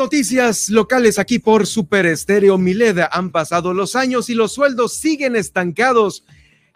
Noticias locales aquí por Super Estéreo Mileda han pasado los años y los sueldos siguen estancados.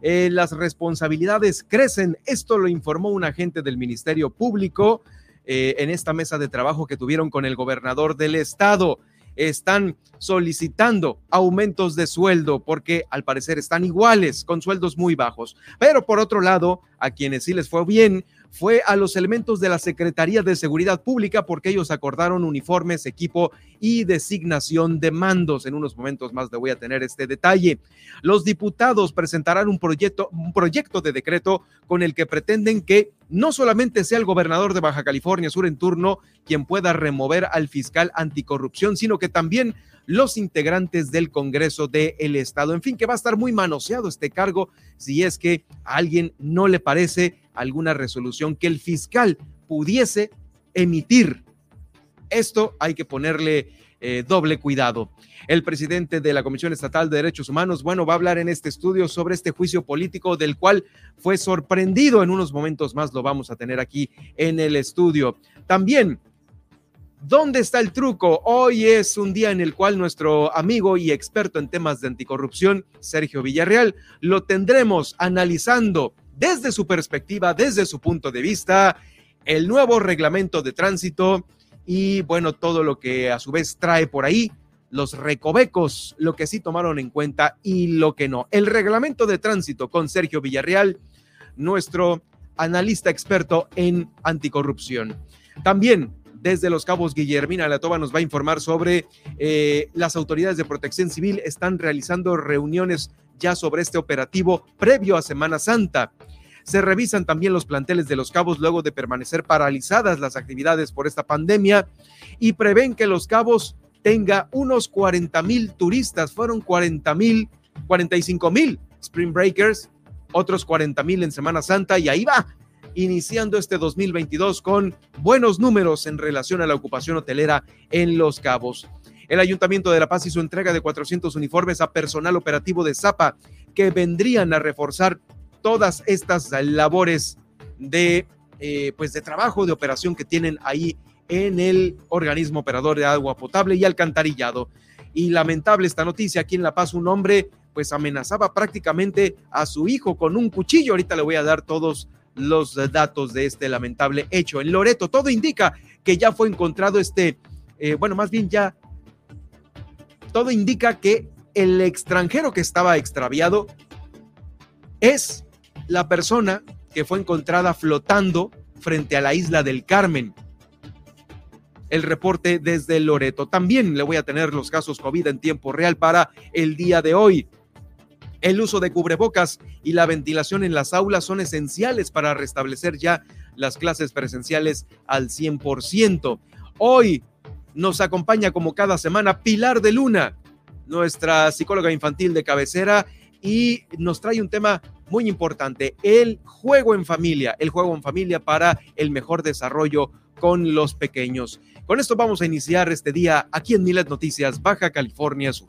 Eh, las responsabilidades crecen. Esto lo informó un agente del Ministerio Público eh, en esta mesa de trabajo que tuvieron con el gobernador del estado. Están solicitando aumentos de sueldo porque al parecer están iguales, con sueldos muy bajos. Pero por otro lado, a quienes sí les fue bien fue a los elementos de la Secretaría de Seguridad Pública porque ellos acordaron uniformes, equipo y designación de mandos. En unos momentos más le voy a tener este detalle. Los diputados presentarán un proyecto, un proyecto de decreto con el que pretenden que no solamente sea el gobernador de Baja California Sur en turno quien pueda remover al fiscal anticorrupción, sino que también los integrantes del Congreso del Estado. En fin, que va a estar muy manoseado este cargo si es que a alguien no le parece alguna resolución que el fiscal pudiese emitir. Esto hay que ponerle eh, doble cuidado. El presidente de la Comisión Estatal de Derechos Humanos, bueno, va a hablar en este estudio sobre este juicio político del cual fue sorprendido. En unos momentos más lo vamos a tener aquí en el estudio. También ¿Dónde está el truco? Hoy es un día en el cual nuestro amigo y experto en temas de anticorrupción, Sergio Villarreal, lo tendremos analizando desde su perspectiva, desde su punto de vista, el nuevo reglamento de tránsito y bueno, todo lo que a su vez trae por ahí, los recovecos, lo que sí tomaron en cuenta y lo que no. El reglamento de tránsito con Sergio Villarreal, nuestro analista experto en anticorrupción. También desde Los Cabos, Guillermina Latoba nos va a informar sobre eh, las autoridades de protección civil están realizando reuniones ya sobre este operativo previo a Semana Santa. Se revisan también los planteles de Los Cabos luego de permanecer paralizadas las actividades por esta pandemia y prevén que Los Cabos tenga unos 40 mil turistas. Fueron 40 mil, 45 mil Spring Breakers, otros 40 mil en Semana Santa y ahí va iniciando este 2022 con buenos números en relación a la ocupación hotelera en Los Cabos. El Ayuntamiento de La Paz hizo entrega de 400 uniformes a personal operativo de Zapa que vendrían a reforzar todas estas labores de, eh, pues de trabajo, de operación que tienen ahí en el organismo operador de agua potable y alcantarillado. Y lamentable esta noticia, aquí en La Paz un hombre pues amenazaba prácticamente a su hijo con un cuchillo. Ahorita le voy a dar todos los datos de este lamentable hecho. En Loreto, todo indica que ya fue encontrado este, eh, bueno, más bien ya, todo indica que el extranjero que estaba extraviado es la persona que fue encontrada flotando frente a la isla del Carmen. El reporte desde Loreto. También le voy a tener los casos COVID en tiempo real para el día de hoy. El uso de cubrebocas y la ventilación en las aulas son esenciales para restablecer ya las clases presenciales al 100%. Hoy nos acompaña como cada semana Pilar de Luna, nuestra psicóloga infantil de cabecera, y nos trae un tema muy importante, el juego en familia, el juego en familia para el mejor desarrollo con los pequeños. Con esto vamos a iniciar este día aquí en Milet Noticias, Baja California Sur.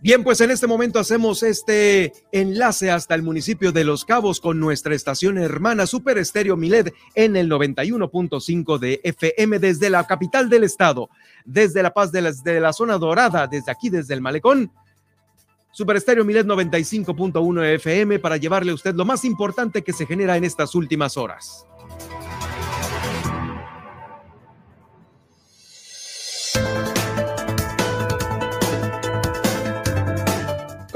Bien, pues en este momento hacemos este enlace hasta el municipio de Los Cabos con nuestra estación hermana Super Estéreo Milet en el 91.5 de FM desde la capital del estado, desde La Paz de la, zona dorada, desde aquí, desde el Malecón. Super Estéreo Milet 95.1 FM para llevarle a usted lo más importante que se genera en estas últimas horas.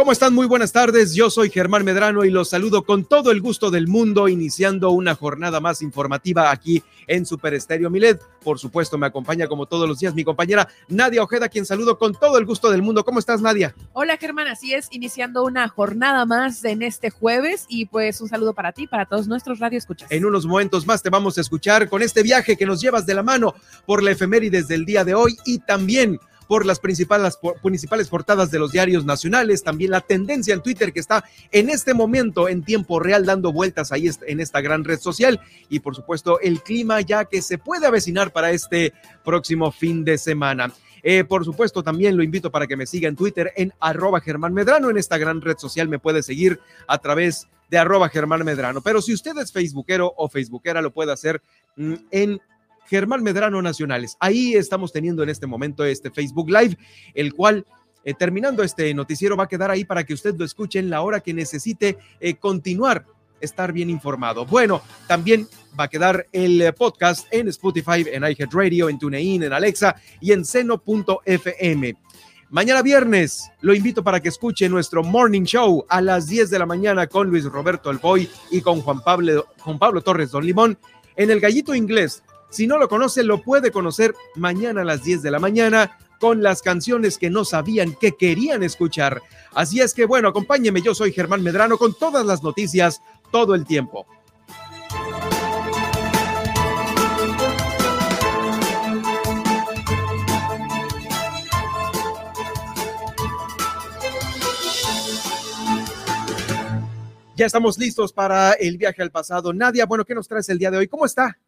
¿Cómo están? Muy buenas tardes. Yo soy Germán Medrano y los saludo con todo el gusto del mundo, iniciando una jornada más informativa aquí en Super Estéreo Milet. Por supuesto, me acompaña como todos los días mi compañera Nadia Ojeda, quien saludo con todo el gusto del mundo. ¿Cómo estás, Nadia? Hola, Germán. Así es, iniciando una jornada más en este jueves y pues un saludo para ti, para todos nuestros radioescuchas. En unos momentos más te vamos a escuchar con este viaje que nos llevas de la mano por la efemérides del día de hoy y también por las principales, principales portadas de los diarios nacionales, también la tendencia en Twitter que está en este momento en tiempo real dando vueltas ahí en esta gran red social y por supuesto el clima ya que se puede avecinar para este próximo fin de semana. Eh, por supuesto, también lo invito para que me siga en Twitter en arroba Germán Medrano. En esta gran red social me puede seguir a través de arroba Germán Medrano. Pero si usted es facebookero o facebookera, lo puede hacer mm, en Germán Medrano Nacionales. Ahí estamos teniendo en este momento este Facebook Live, el cual eh, terminando este noticiero va a quedar ahí para que usted lo escuche en la hora que necesite eh, continuar, estar bien informado. Bueno, también va a quedar el eh, podcast en Spotify, en iHeartRadio, en TuneIn, en Alexa y en seno.fm. Mañana viernes lo invito para que escuche nuestro morning show a las 10 de la mañana con Luis Roberto Alboy y con Juan Pablo, Juan Pablo Torres Don Limón en el Gallito Inglés si no lo conoce, lo puede conocer mañana a las 10 de la mañana con las canciones que no sabían que querían escuchar. Así es que bueno, acompáñeme, yo soy Germán Medrano con todas las noticias todo el tiempo. Ya estamos listos para el viaje al pasado. Nadia, bueno, ¿qué nos traes el día de hoy? ¿Cómo está?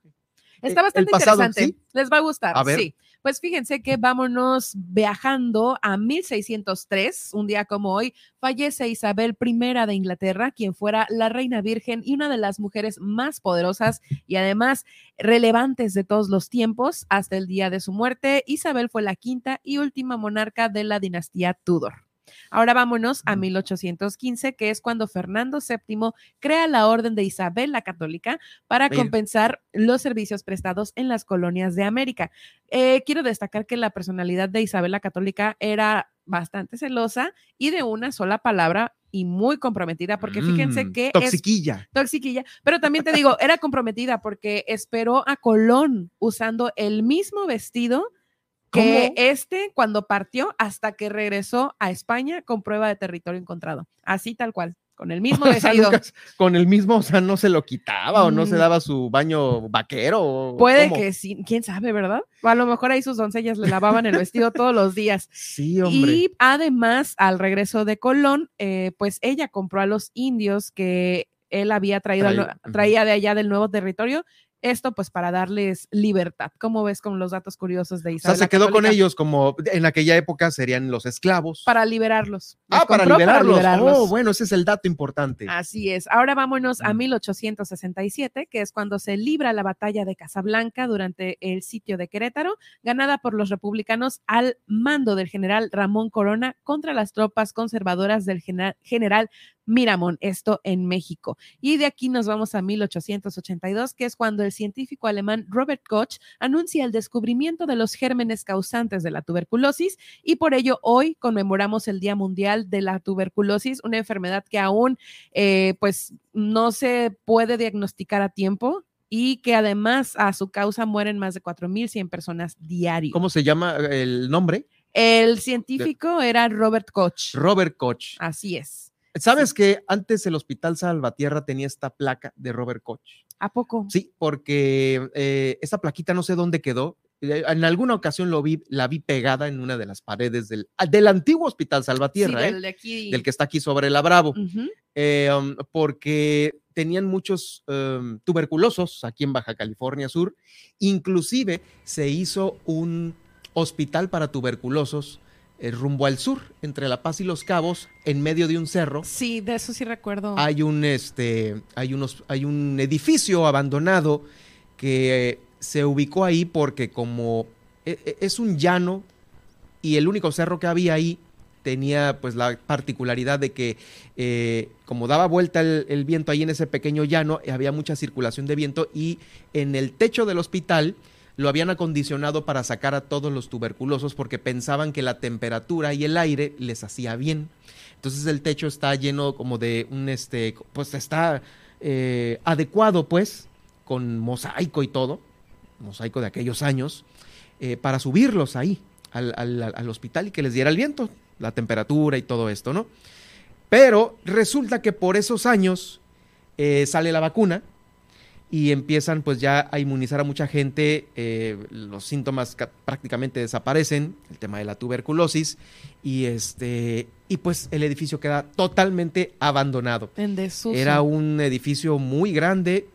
Está bastante interesante. Les va a gustar. Sí. Pues fíjense que vámonos viajando a 1603, un día como hoy, fallece Isabel I de Inglaterra, quien fuera la reina virgen y una de las mujeres más poderosas y además relevantes de todos los tiempos. Hasta el día de su muerte, Isabel fue la quinta y última monarca de la dinastía Tudor. Ahora vámonos a 1815, que es cuando Fernando VII crea la Orden de Isabel la Católica para compensar los servicios prestados en las colonias de América. Eh, quiero destacar que la personalidad de Isabel la Católica era bastante celosa y de una sola palabra y muy comprometida, porque fíjense mm, que toxiquilla. es toxiquilla, pero también te digo, era comprometida porque esperó a Colón usando el mismo vestido que este cuando partió hasta que regresó a España con prueba de territorio encontrado, así tal cual. Con el mismo vestido. con el mismo, o sea, no se lo quitaba o no se mm. daba su baño vaquero. Puede que sí, quién sabe, ¿verdad? O a lo mejor ahí sus doncellas le lavaban el vestido todos los días. Sí, hombre. Y además, al regreso de Colón, eh, pues ella compró a los indios que él había traído, traía de allá del nuevo territorio esto pues para darles libertad. ¿Cómo ves con los datos curiosos de Isabel? O sea, se quedó con ellos como en aquella época serían los esclavos. Para liberarlos. Ah, para liberarlos. Oh, bueno, ese es el dato importante. Así es. Ahora vámonos a 1867, que es cuando se libra la batalla de Casablanca durante el sitio de Querétaro, ganada por los republicanos al mando del general Ramón Corona contra las tropas conservadoras del general Miramón, esto en México. Y de aquí nos vamos a 1882, que es cuando el científico alemán Robert Koch anuncia el descubrimiento de los gérmenes causantes de la tuberculosis y por ello hoy conmemoramos el Día Mundial de la Tuberculosis, una enfermedad que aún eh, pues no se puede diagnosticar a tiempo y que además a su causa mueren más de 4.100 personas diarios. ¿Cómo se llama el nombre? El científico era Robert Koch. Robert Koch. Así es. ¿Sabes que antes el Hospital Salvatierra tenía esta placa de Robert Koch? ¿A poco? Sí, porque eh, esta plaquita no sé dónde quedó. Eh, en alguna ocasión lo vi, la vi pegada en una de las paredes del, ah, del antiguo Hospital Salvatierra, sí, del, ¿eh? del, que está aquí sobre la Bravo, um, porque tenían muchos um, tuberculosos aquí en Baja California Sur. Inclusive se hizo un hospital para tuberculosos eh, rumbo al sur, entre La Paz y Los Cabos, en medio de un cerro. Sí, de eso sí recuerdo. Hay un, este, hay unos, hay un edificio abandonado que se ubicó ahí porque como e, e, es un llano y el único cerro que había ahí tenía pues la particularidad de que eh, como daba vuelta el, el, viento ahí en ese pequeño llano, había mucha circulación de viento y en el techo del hospital lo habían acondicionado para sacar a todos los tuberculosos porque pensaban que la temperatura y el aire les hacía bien. Entonces el techo está lleno como de un, este, pues está eh, adecuado pues, con mosaico y todo, mosaico de aquellos años, eh, para subirlos ahí al, al, hospital y que les diera el viento, la temperatura y todo esto, ¿no? Pero resulta que por esos años eh, sale la vacuna, y empiezan pues ya a inmunizar a mucha gente, eh, los síntomas prácticamente desaparecen, el tema de la tuberculosis y este y pues el edificio queda totalmente abandonado. En desuso. Era un edificio muy grande,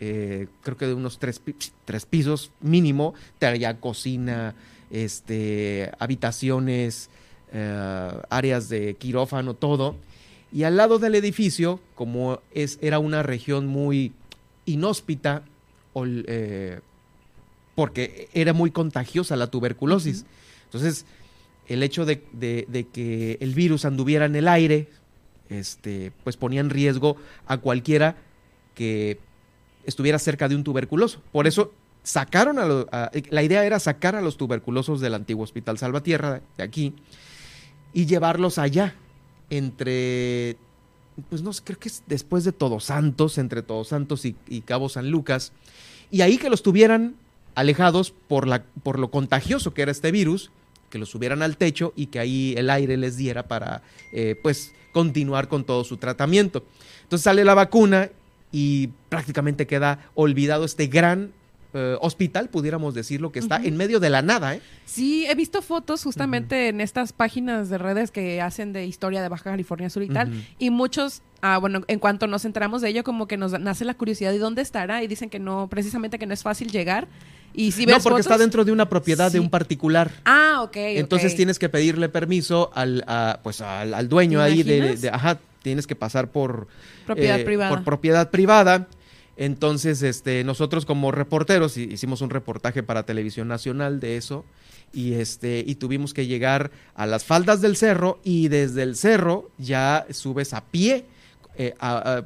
eh, creo que de unos tres, tres pisos mínimo, tenía cocina, este, habitaciones, eh, áreas de quirófano, todo. Y al lado del edificio, como es, era una región muy inhóspita eh, porque era muy contagiosa la tuberculosis. Entonces, el hecho de, que el virus anduviera en el aire, este, pues ponía en riesgo a cualquiera que estuviera cerca de un tuberculoso. Por eso sacaron a, la idea era sacar a los tuberculosos del antiguo Hospital Salvatierra de aquí y llevarlos allá entre pues no sé, creo que es después de Todos Santos, entre Todos Santos y, Cabo San Lucas, y ahí que los tuvieran alejados por, la, por lo contagioso que era este virus, que los subieran al techo y que ahí el aire les diera para, eh, pues, continuar con todo su tratamiento. Entonces sale la vacuna y prácticamente queda olvidado este gran eh, hospital, pudiéramos decirlo, que está en medio de la nada. ¿eh? Sí, he visto fotos justamente en estas páginas de redes que hacen de historia de Baja California Sur y tal, y muchos Ah, bueno, en cuanto nos enteramos de ello, como que nos nace la curiosidad de dónde estará y dicen que no, precisamente que no es fácil llegar. Y si ves no, porque está dentro de una propiedad de un particular. Ah, ok. Entonces tienes que pedirle permiso al, pues al, dueño ahí de, ajá, tienes que pasar por propiedad eh, privada. Por propiedad privada. Entonces, este, nosotros como reporteros hicimos un reportaje para Televisión Nacional de eso y este y tuvimos que llegar a las faldas del cerro y desde el cerro ya subes a pie eh,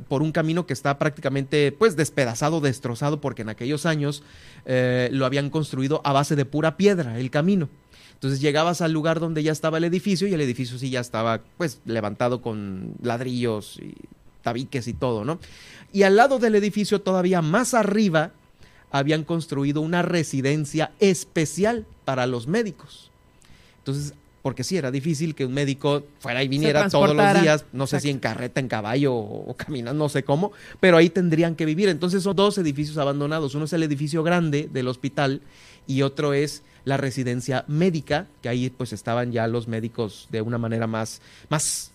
por un camino que está prácticamente pues despedazado, destrozado porque en aquellos años eh, lo habían construido a base de pura piedra el camino. Entonces llegabas al lugar donde ya estaba el edificio y el edificio sí ya estaba pues levantado con ladrillos y tabiques y todo, ¿no? Y al lado del edificio, todavía más arriba, habían construido una residencia especial para los médicos. Entonces, porque sí, era difícil que un médico fuera y viniera todos los días, no sé si en carreta, en caballo o, caminando, no sé cómo, pero ahí tendrían que vivir. Entonces son dos edificios abandonados. Uno es el edificio grande del hospital y otro es la residencia médica, que ahí pues estaban ya los médicos de una manera más, más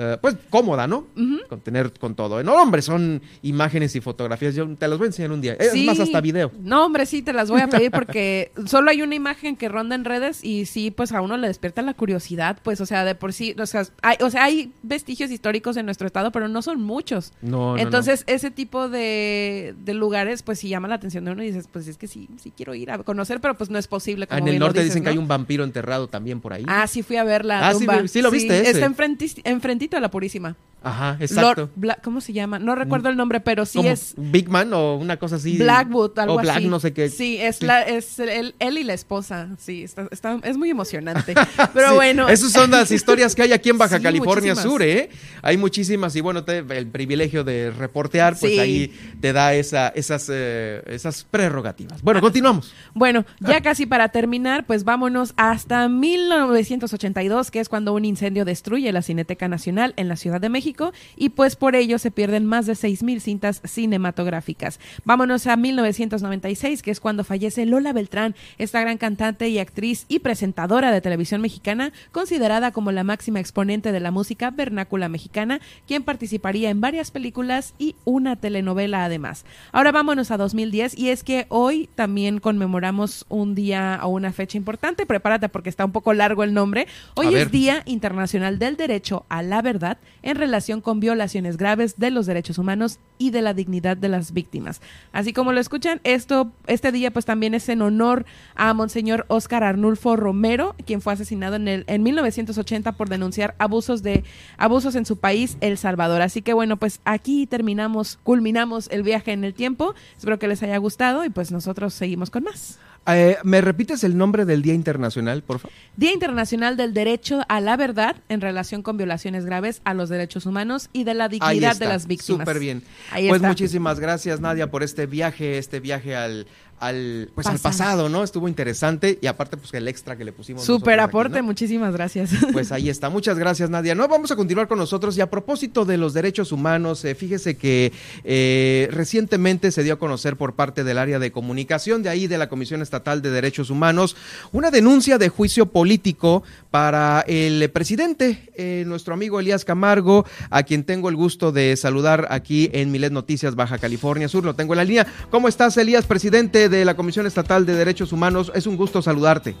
eh, pues cómoda, ¿no? Con tener con todo. No, hombre, son imágenes y fotografías. Yo te las voy a enseñar un día. Es más, hasta video. No, hombre, sí, te las voy a pedir porque solo hay una imagen que ronda en redes y sí, pues a uno le despierta la curiosidad, pues, o sea, de por sí, o sea, hay, o sea, hay vestigios históricos en nuestro estado, pero no son muchos. No, Entonces, ese tipo de, lugares, pues sí llama la atención de uno y dices, pues es que sí, sí quiero ir a conocer, pero pues no es posible. en el norte dicen que hay un vampiro enterrado también por ahí. Ah, sí, fui a ver la ah, Sí, sí, lo viste. Está enfrentito a la Purísima. Ajá, exacto. ¿Cómo se llama? No recuerdo el nombre, pero sí es... Big Man o una cosa así. Blackwood, algo o Black, no sé qué. Sí, es, La, es él, y la esposa. Sí, está, es muy emocionante. Pero bueno. Esas son las historias que hay aquí en Baja California Sur, ¿eh? Hay muchísimas y bueno, el privilegio de reportear, pues ahí te da esa, esas, eh, esas prerrogativas. Bueno, continuamos. Bueno, ya casi para terminar, pues vámonos hasta 1982, que es cuando un incendio destruye la Cineteca Nacional en la Ciudad de México y pues por ello se pierden más de 6.000 cintas cinematográficas. Vámonos a 1996, que es cuando fallece Lola Beltrán, esta gran cantante y actriz y presentadora de televisión mexicana, considerada como la máxima exponente de la música vernácula mexicana, quien participaría en varias películas y una telenovela además. Ahora vámonos a 2010 y es que hoy también conmemoramos un día o una fecha importante, prepárate porque está un poco largo el nombre. Hoy es Día Internacional del Derecho a la Verdad en relación con violaciones graves de los derechos humanos y de la dignidad de las víctimas. Así como lo escuchan, esto este día pues también es en honor a Monseñor Oscar Arnulfo Romero, quien fue asesinado en el en 1980 por denunciar abusos de abusos en su país, El Salvador. Así que bueno, pues aquí terminamos, culminamos el viaje en el tiempo. Espero que les haya gustado y pues nosotros seguimos con más. Eh, ¿Me repites el nombre del Día Internacional, por favor? Día Internacional del Derecho a la Verdad en relación con violaciones graves a los derechos humanos y de la dignidad de las víctimas. Súper bien. pues muchísimas gracias, Nadia, por este viaje, este viaje al, al, pues al pasado, ¿no? Estuvo interesante y aparte pues el extra que le pusimos. Súper aporte, muchísimas gracias. Pues ahí está, muchas gracias Nadia. No, vamos a continuar con nosotros y a propósito de los derechos humanos, eh, fíjese que eh, recientemente se dio a conocer por parte del área de comunicación de ahí de la Comisión Estatal de Derechos Humanos una denuncia de juicio político para el presidente, eh, nuestro amigo Elías Camargo, a quien tengo el gusto de saludar aquí en Milet Noticias Baja California Sur. Lo tengo en la línea. ¿Cómo estás, Elías, presidente? De la Comisión Estatal de Derechos Humanos. Es un gusto saludarte.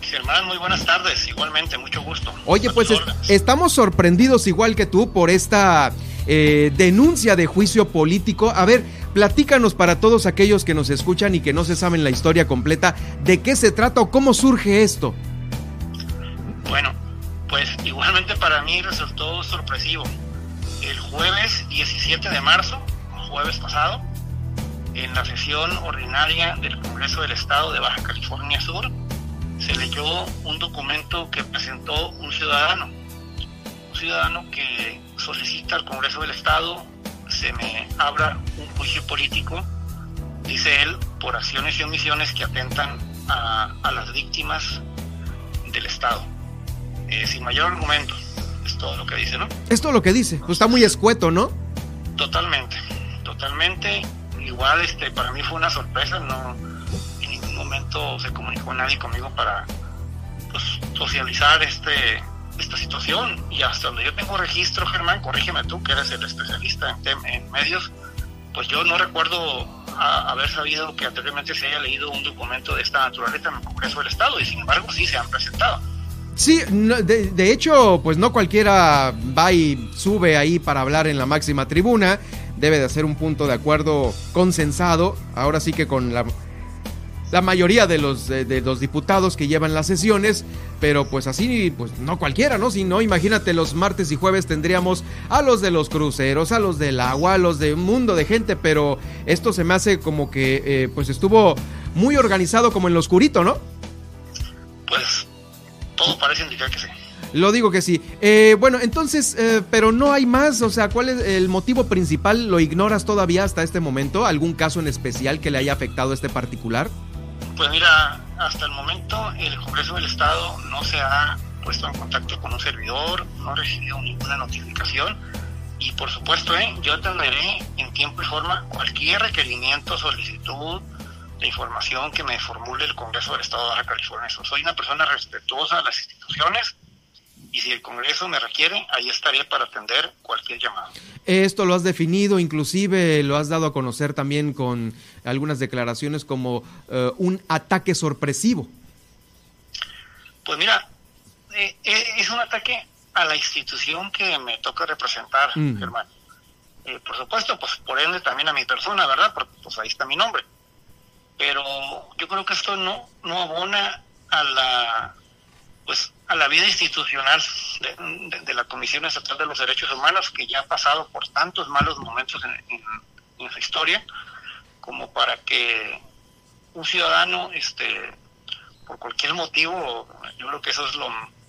Germán, muy buenas tardes. Igualmente, mucho gusto. Oye, pues estamos sorprendidos igual que tú por esta eh, denuncia de juicio político. A ver, platícanos para todos aquellos que nos escuchan y que no se saben la historia completa, de qué se trata o cómo surge esto. Bueno, pues igualmente para mí resultó sorpresivo. El jueves 17 de marzo, jueves pasado, en la sesión ordinaria del Congreso del Estado de Baja California Sur se leyó un documento que presentó un ciudadano, un ciudadano que solicita al Congreso del Estado se me abra un juicio político, dice él, por acciones y omisiones que atentan a, las víctimas del Estado. Eh, sin mayor argumento, es todo lo que dice, ¿no? Es todo lo que dice, pues está muy escueto, ¿no? Totalmente, totalmente igual este para mí fue una sorpresa, no en ningún momento se comunicó nadie conmigo para pues, socializar este esta situación y hasta donde yo tengo registro, Germán, corrígeme tú que eres el especialista en, en medios, pues yo no recuerdo haber sabido que anteriormente se haya leído un documento de esta naturaleza en el Congreso del Estado y sin embargo sí se han presentado. Sí, de, de, hecho, pues no cualquiera va y sube ahí para hablar en la máxima tribuna debe de hacer un punto de acuerdo consensado, ahora sí que con la, la mayoría de los, de, los diputados que llevan las sesiones, pero pues así, pues no cualquiera, ¿no? Si no, imagínate, los martes y jueves tendríamos a los de los cruceros, a los del agua, a los de un mundo de gente, pero esto se me hace como que eh, pues estuvo muy organizado como en lo oscurito, ¿no? Pues todo parece indicar que sí. Lo digo que sí. Eh, bueno, entonces, eh, pero no hay más. O sea, ¿cuál es el motivo principal? ¿Lo ignoras todavía hasta este momento? ¿Algún caso en especial que le haya afectado a este particular? Pues mira, hasta el momento el Congreso del Estado no se ha puesto en contacto con un servidor, no ha recibido ninguna notificación y por supuesto ¿eh? yo atenderé en tiempo y forma cualquier requerimiento, solicitud de información que me formule el Congreso del Estado de Baja California. Soy una persona respetuosa de las instituciones y si el Congreso me requiere, ahí estaré para atender cualquier llamado. Esto lo has definido, inclusive lo has dado a conocer también con algunas declaraciones como eh, un ataque sorpresivo. Pues mira, eh, eh, es un ataque a la institución que me toca representar, mm. Germán. por supuesto, pues por ende también a mi persona, ¿verdad? Porque pues ahí está mi nombre. Pero yo creo que esto no, no abona a la pues a la vida institucional de, la Comisión Estatal de los Derechos Humanos, que ya ha pasado por tantos malos momentos en, en, su historia, como para que un ciudadano, este, por cualquier motivo, yo creo que eso es lo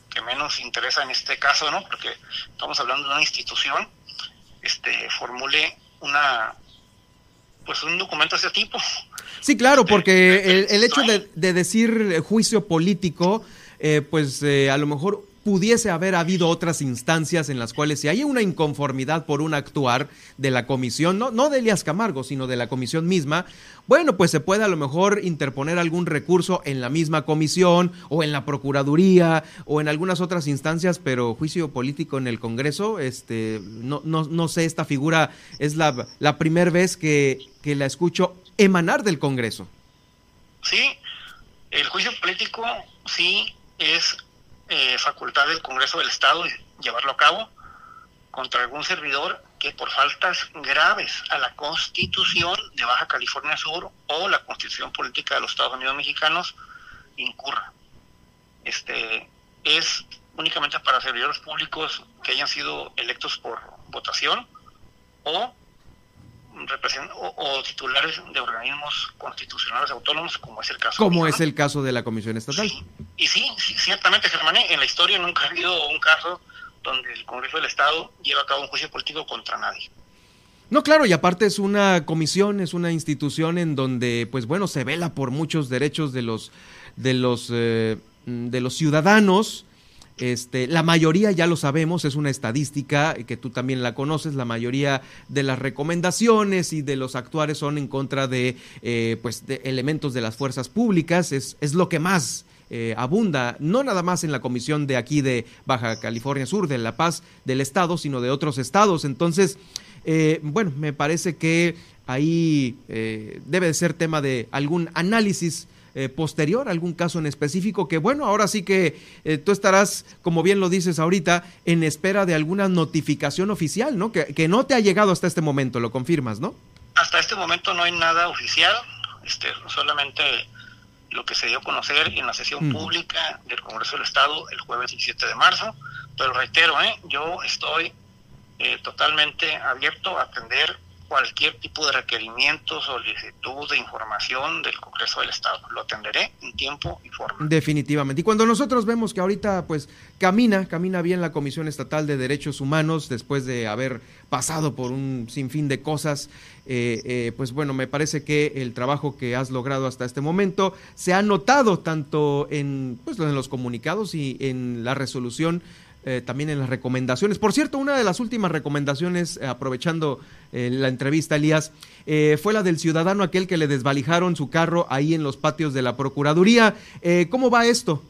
que menos interesa en este caso, ¿no? Porque estamos hablando de una institución, este, formule una pues un documento de ese tipo. Sí, claro, porque el, hecho de, de, decir juicio político eh, pues eh, a lo mejor pudiese haber habido otras instancias en las cuales si hay una inconformidad por un actuar de la comisión, no, no de Elias Camargo, sino de la comisión misma, bueno, pues se puede a lo mejor interponer algún recurso en la misma comisión o en la Procuraduría o en algunas otras instancias, pero juicio político en el Congreso, este, no, no, no sé, esta figura es la, la primera vez que, que la escucho emanar del Congreso. Sí, el juicio político sí es eh, facultad del Congreso del Estado llevarlo a cabo contra algún servidor que por faltas graves a la Constitución de Baja California Sur o la Constitución Política de los Estados Unidos Mexicanos incurra. Este es únicamente para servidores públicos que hayan sido electos por votación o o, titulares de organismos constitucionales autónomos, como es el caso. Como es el caso de la Comisión Estatal. Y sí, ciertamente, Germán, en la historia nunca ha habido un caso donde el Congreso del Estado lleva a cabo un juicio político contra nadie. No, claro, y aparte es una comisión, es una institución en donde, pues bueno, se vela por muchos derechos de los, de los, eh, de los ciudadanos. Este, la mayoría, ya lo sabemos, es una estadística que tú también la conoces, la mayoría de las recomendaciones y de los actuares son en contra de, eh, pues, de elementos de las fuerzas públicas, es, es lo que más eh, abunda, no nada más en la comisión de aquí de Baja California Sur, de La Paz del Estado, sino de otros estados. Entonces, eh, bueno, me parece que ahí debe de ser tema de algún análisis eh, posterior, algún caso en específico, que bueno, ahora sí que eh, tú estarás, como bien lo dices ahorita, en espera de alguna notificación oficial, ¿no? Que, que, no te ha llegado hasta este momento, lo confirmas, ¿no? Hasta este momento no hay nada oficial, este, solamente lo que se dio a conocer en la sesión pública del Congreso del Estado el jueves 17 de marzo, pero reitero, ¿eh? yo estoy eh, totalmente abierto a atender cualquier tipo de requerimiento, solicitud de información del Congreso del Estado. Lo atenderé en tiempo y forma. Definitivamente. Y cuando nosotros vemos que ahorita pues camina, camina bien la Comisión Estatal de Derechos Humanos después de haber pasado por un sinfín de cosas, eh, eh, pues bueno, me parece que el trabajo que has logrado hasta este momento se ha notado tanto en, pues, en los comunicados y en la resolución eh, también en las recomendaciones. Por cierto, una de las últimas recomendaciones, aprovechando la entrevista, Elías, fue la del ciudadano aquel que le desvalijaron su carro ahí en los patios de la Procuraduría. ¿Cómo va esto?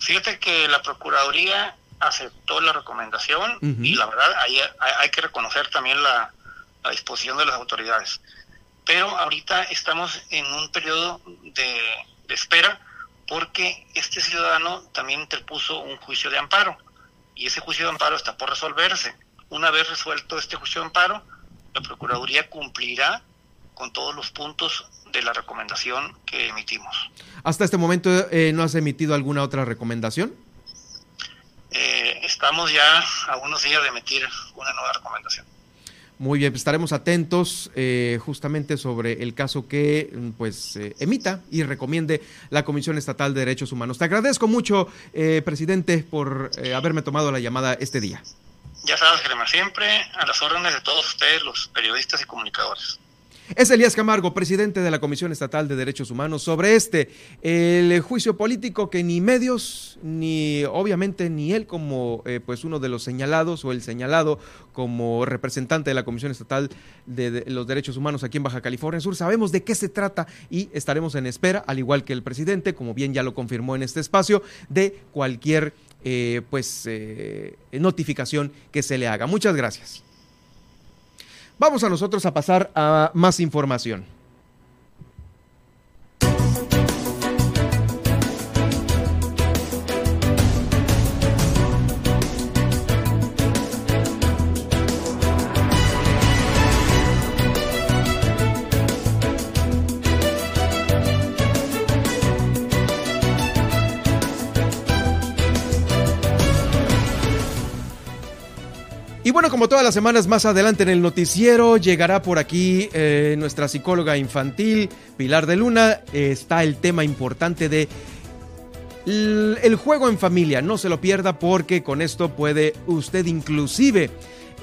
Fíjate que la Procuraduría aceptó la recomendación y la verdad hay, hay, que reconocer también la, disposición de las autoridades. Pero ahorita estamos en un periodo de, de espera porque este ciudadano también interpuso un juicio de amparo y ese juicio de amparo está por resolverse. Una vez resuelto este juicio de amparo, la Procuraduría cumplirá con todos los puntos de la recomendación que emitimos. ¿Hasta este momento eh, no has emitido alguna otra recomendación? Eh, estamos ya a unos días de emitir una nueva recomendación. Muy bien, pues estaremos atentos eh, justamente sobre el caso que mm, pues eh, emita y recomiende la Comisión Estatal de Derechos Humanos. Te agradezco mucho, eh, presidente, por haberme tomado la llamada este día. Ya sabes, Germán, siempre a las órdenes de todos ustedes, los periodistas y comunicadores. Es Elías Camargo, presidente de la Comisión Estatal de Derechos Humanos, sobre este, el juicio político que ni medios, ni obviamente ni él como eh, pues uno de los señalados o el señalado como representante de la Comisión Estatal de, los Derechos Humanos aquí en Baja California Sur, sabemos de qué se trata y estaremos en espera, al igual que el presidente, como bien ya lo confirmó en este espacio, de cualquier eh, pues eh, notificación que se le haga. Muchas gracias. Vamos a nosotros a pasar a más información. Y bueno, como todas las semanas más adelante en el noticiero, llegará por aquí eh, nuestra psicóloga infantil, Pilar de Luna. está el tema importante de el juego en familia. No se lo pierda porque con esto puede usted inclusive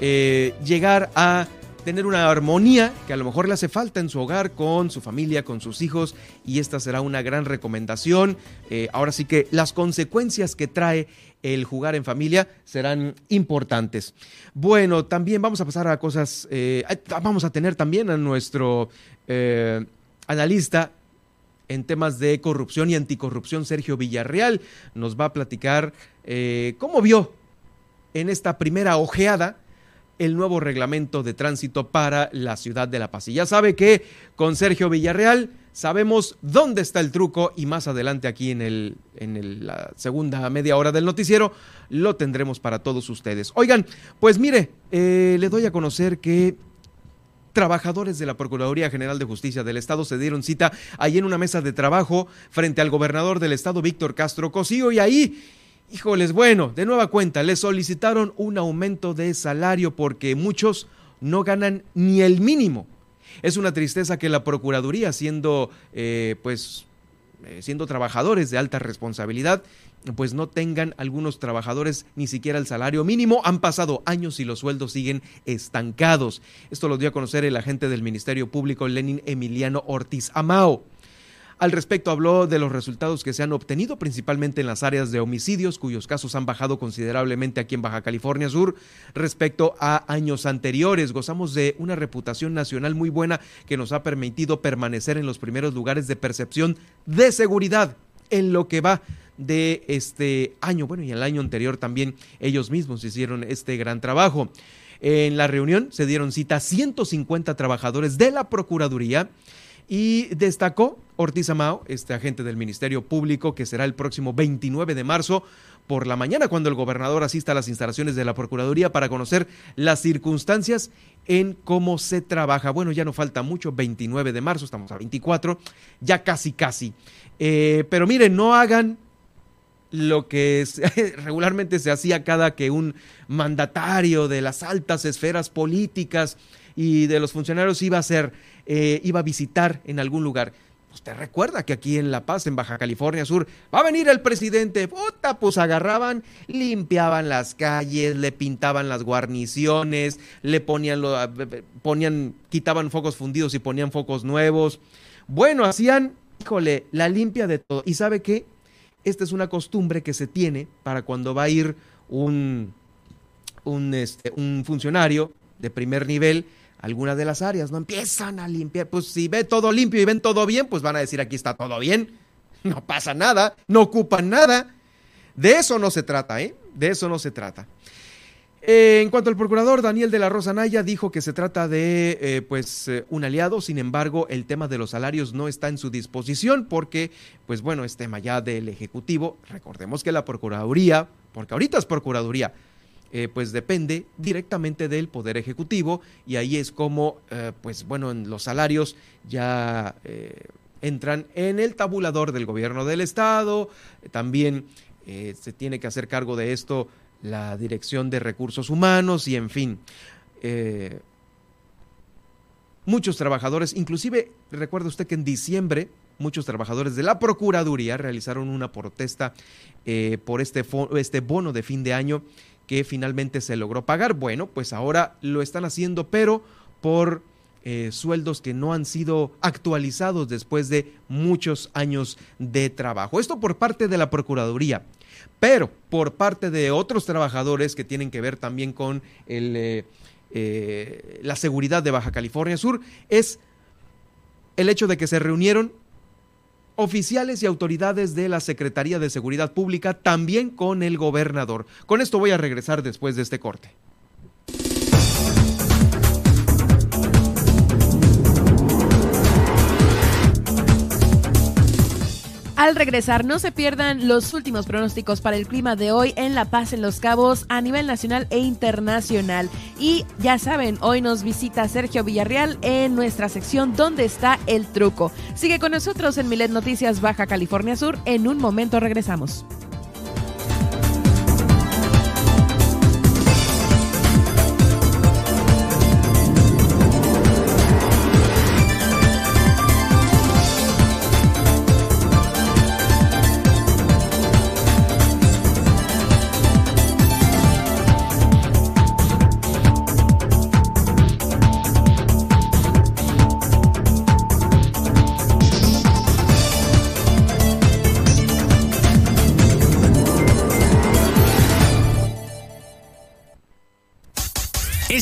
eh, llegar a tener una armonía que a lo mejor le hace falta en su hogar con su familia, con sus hijos y esta será una gran recomendación. Eh, ahora sí que las consecuencias que trae el jugar en familia serán importantes. Bueno, también vamos a pasar a cosas, eh, vamos a tener también a nuestro eh, analista en temas de corrupción y anticorrupción, Sergio Villarreal, nos va a platicar eh, cómo vio en esta primera ojeada el nuevo reglamento de tránsito para la ciudad de La Paz. Y ya sabe que con Sergio Villarreal sabemos dónde está el truco y más adelante aquí en, el, en la segunda media hora del noticiero lo tendremos para todos ustedes. Oigan, pues mire, eh, le doy a conocer que trabajadores de la Procuraduría General de Justicia del Estado se dieron cita ahí en una mesa de trabajo frente al gobernador del Estado, Víctor Castro Cosío, y ahí Híjoles, bueno, de nueva cuenta, le solicitaron un aumento de salario porque muchos no ganan ni el mínimo. Es una tristeza que la Procuraduría, siendo, eh, pues, eh, siendo trabajadores de alta responsabilidad, pues no tengan algunos trabajadores ni siquiera el salario mínimo. Han pasado años y los sueldos siguen estancados. Esto lo dio a conocer el agente del Ministerio Público, Lenin Emiliano Ortiz Amao. Al respecto habló de los resultados que se han obtenido principalmente en las áreas de homicidios, cuyos casos han bajado considerablemente aquí en Baja California Sur respecto a años anteriores. Gozamos de una reputación nacional muy buena que nos ha permitido permanecer en los primeros lugares de percepción de seguridad en lo que va de este año. Bueno, y el año anterior también ellos mismos hicieron este gran trabajo. En la reunión se dieron cita 150 trabajadores de la Procuraduría y destacó Ortiz Amao, este agente del Ministerio Público, que será el próximo 29 de marzo por la mañana cuando el gobernador asista a las instalaciones de la Procuraduría para conocer las circunstancias en cómo se trabaja. Bueno, ya no falta mucho, 29 de marzo, estamos a 24, ya casi, casi. Eh, pero miren, no hagan lo que regularmente se hacía cada que un mandatario de las altas esferas políticas y de los funcionarios iba a ser eh, iba a visitar en algún lugar. Usted recuerda que aquí en La Paz, en Baja California Sur, va a venir el presidente. Puta, pues agarraban, limpiaban las calles, le pintaban las guarniciones, le ponían, lo, ponían, quitaban focos fundidos y ponían focos nuevos. Bueno, hacían, híjole, la limpia de todo. ¿Y sabe qué? Esta es una costumbre que se tiene para cuando va a ir un, un, este, un funcionario de primer nivel alguna de las áreas, ¿no? Empiezan a limpiar, pues si ve todo limpio y ven todo bien, pues van a decir aquí está todo bien, no pasa nada, no ocupan nada. De eso no se trata, ¿eh? De eso no se trata. Eh, en cuanto al procurador Daniel de la Rosa Naya dijo que se trata de eh, pues eh, un aliado, sin embargo el tema de los salarios no está en su disposición porque pues bueno es tema ya del ejecutivo. Recordemos que la procuraduría, porque ahorita es procuraduría, eh, pues depende directamente del Poder Ejecutivo y ahí es como, eh, pues bueno, en los salarios ya eh, entran en el tabulador del gobierno del Estado, también se tiene que hacer cargo de esto la Dirección de Recursos Humanos y en fin. muchos trabajadores, inclusive recuerda usted que en diciembre muchos trabajadores de la Procuraduría realizaron una protesta por este, este bono de fin de año que finalmente se logró pagar. Bueno, pues ahora lo están haciendo, pero por eh, sueldos que no han sido actualizados después de muchos años de trabajo. Esto por parte de la Procuraduría. Pero por parte de otros trabajadores que tienen que ver también con eh, eh, la seguridad de Baja California Sur, es el hecho de que se reunieron oficiales y autoridades de la Secretaría de Seguridad Pública, también con el gobernador. Con esto voy a regresar después de este corte. Al regresar, no se pierdan los últimos pronósticos para el clima de hoy en La Paz, en Los Cabos, a nivel nacional e internacional. Y ya saben, hoy nos visita Sergio Villarreal en nuestra sección ¿Dónde está el truco? Sigue con nosotros en Milet Noticias Baja California Sur. En un momento regresamos.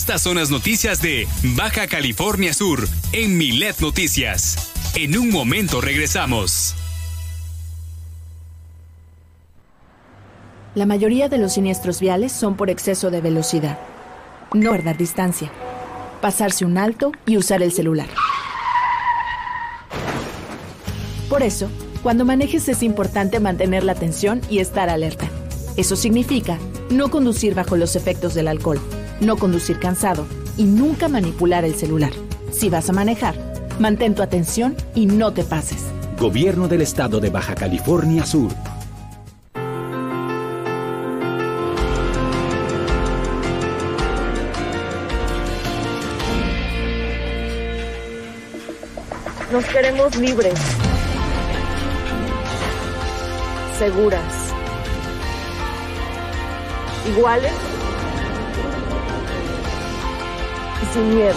Estas son las noticias de Baja California Sur en Milet Noticias. En un momento regresamos. La mayoría de los siniestros viales son por exceso de velocidad. No guardar distancia. Pasarse un alto y usar el celular. Por eso, cuando manejes es importante mantener la atención y estar alerta. Eso significa no conducir bajo los efectos del alcohol, no conducir cansado y nunca manipular el celular. Si vas a manejar, mantén tu atención y no te pases. Gobierno del Estado de Baja California Sur. Nos queremos libres seguras, iguales sin miedo.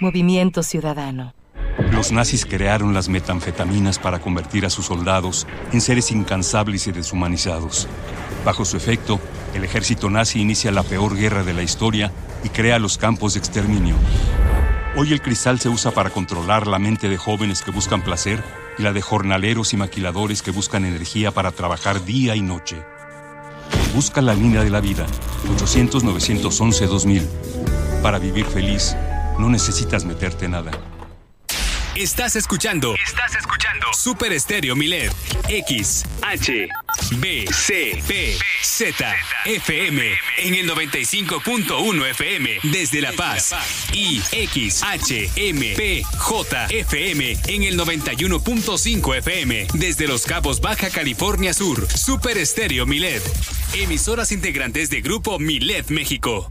Movimiento Ciudadano. Los nazis crearon las metanfetaminas para convertir a sus soldados en seres incansables y deshumanizados. Bajo su efecto, el ejército nazi inicia la peor guerra de la historia y crea los campos de exterminio. Hoy el cristal se usa para controlar la mente de jóvenes que buscan placer y la de jornaleros y maquiladores que buscan energía para trabajar día y noche. Busca la línea de la vida, 800-911-2000. Para vivir feliz, no necesitas meterte nada. Estás escuchando. Estás escuchando. Super Estéreo Milet. X, H, B, C, P, Z, FM. En el 95.1 FM. Desde La Paz. Y X, H, M, P, J, FM. En el 91.5 FM. Desde Los Cabos, Baja California Sur. Super Estéreo Milet. Emisoras integrantes de Grupo Milet México.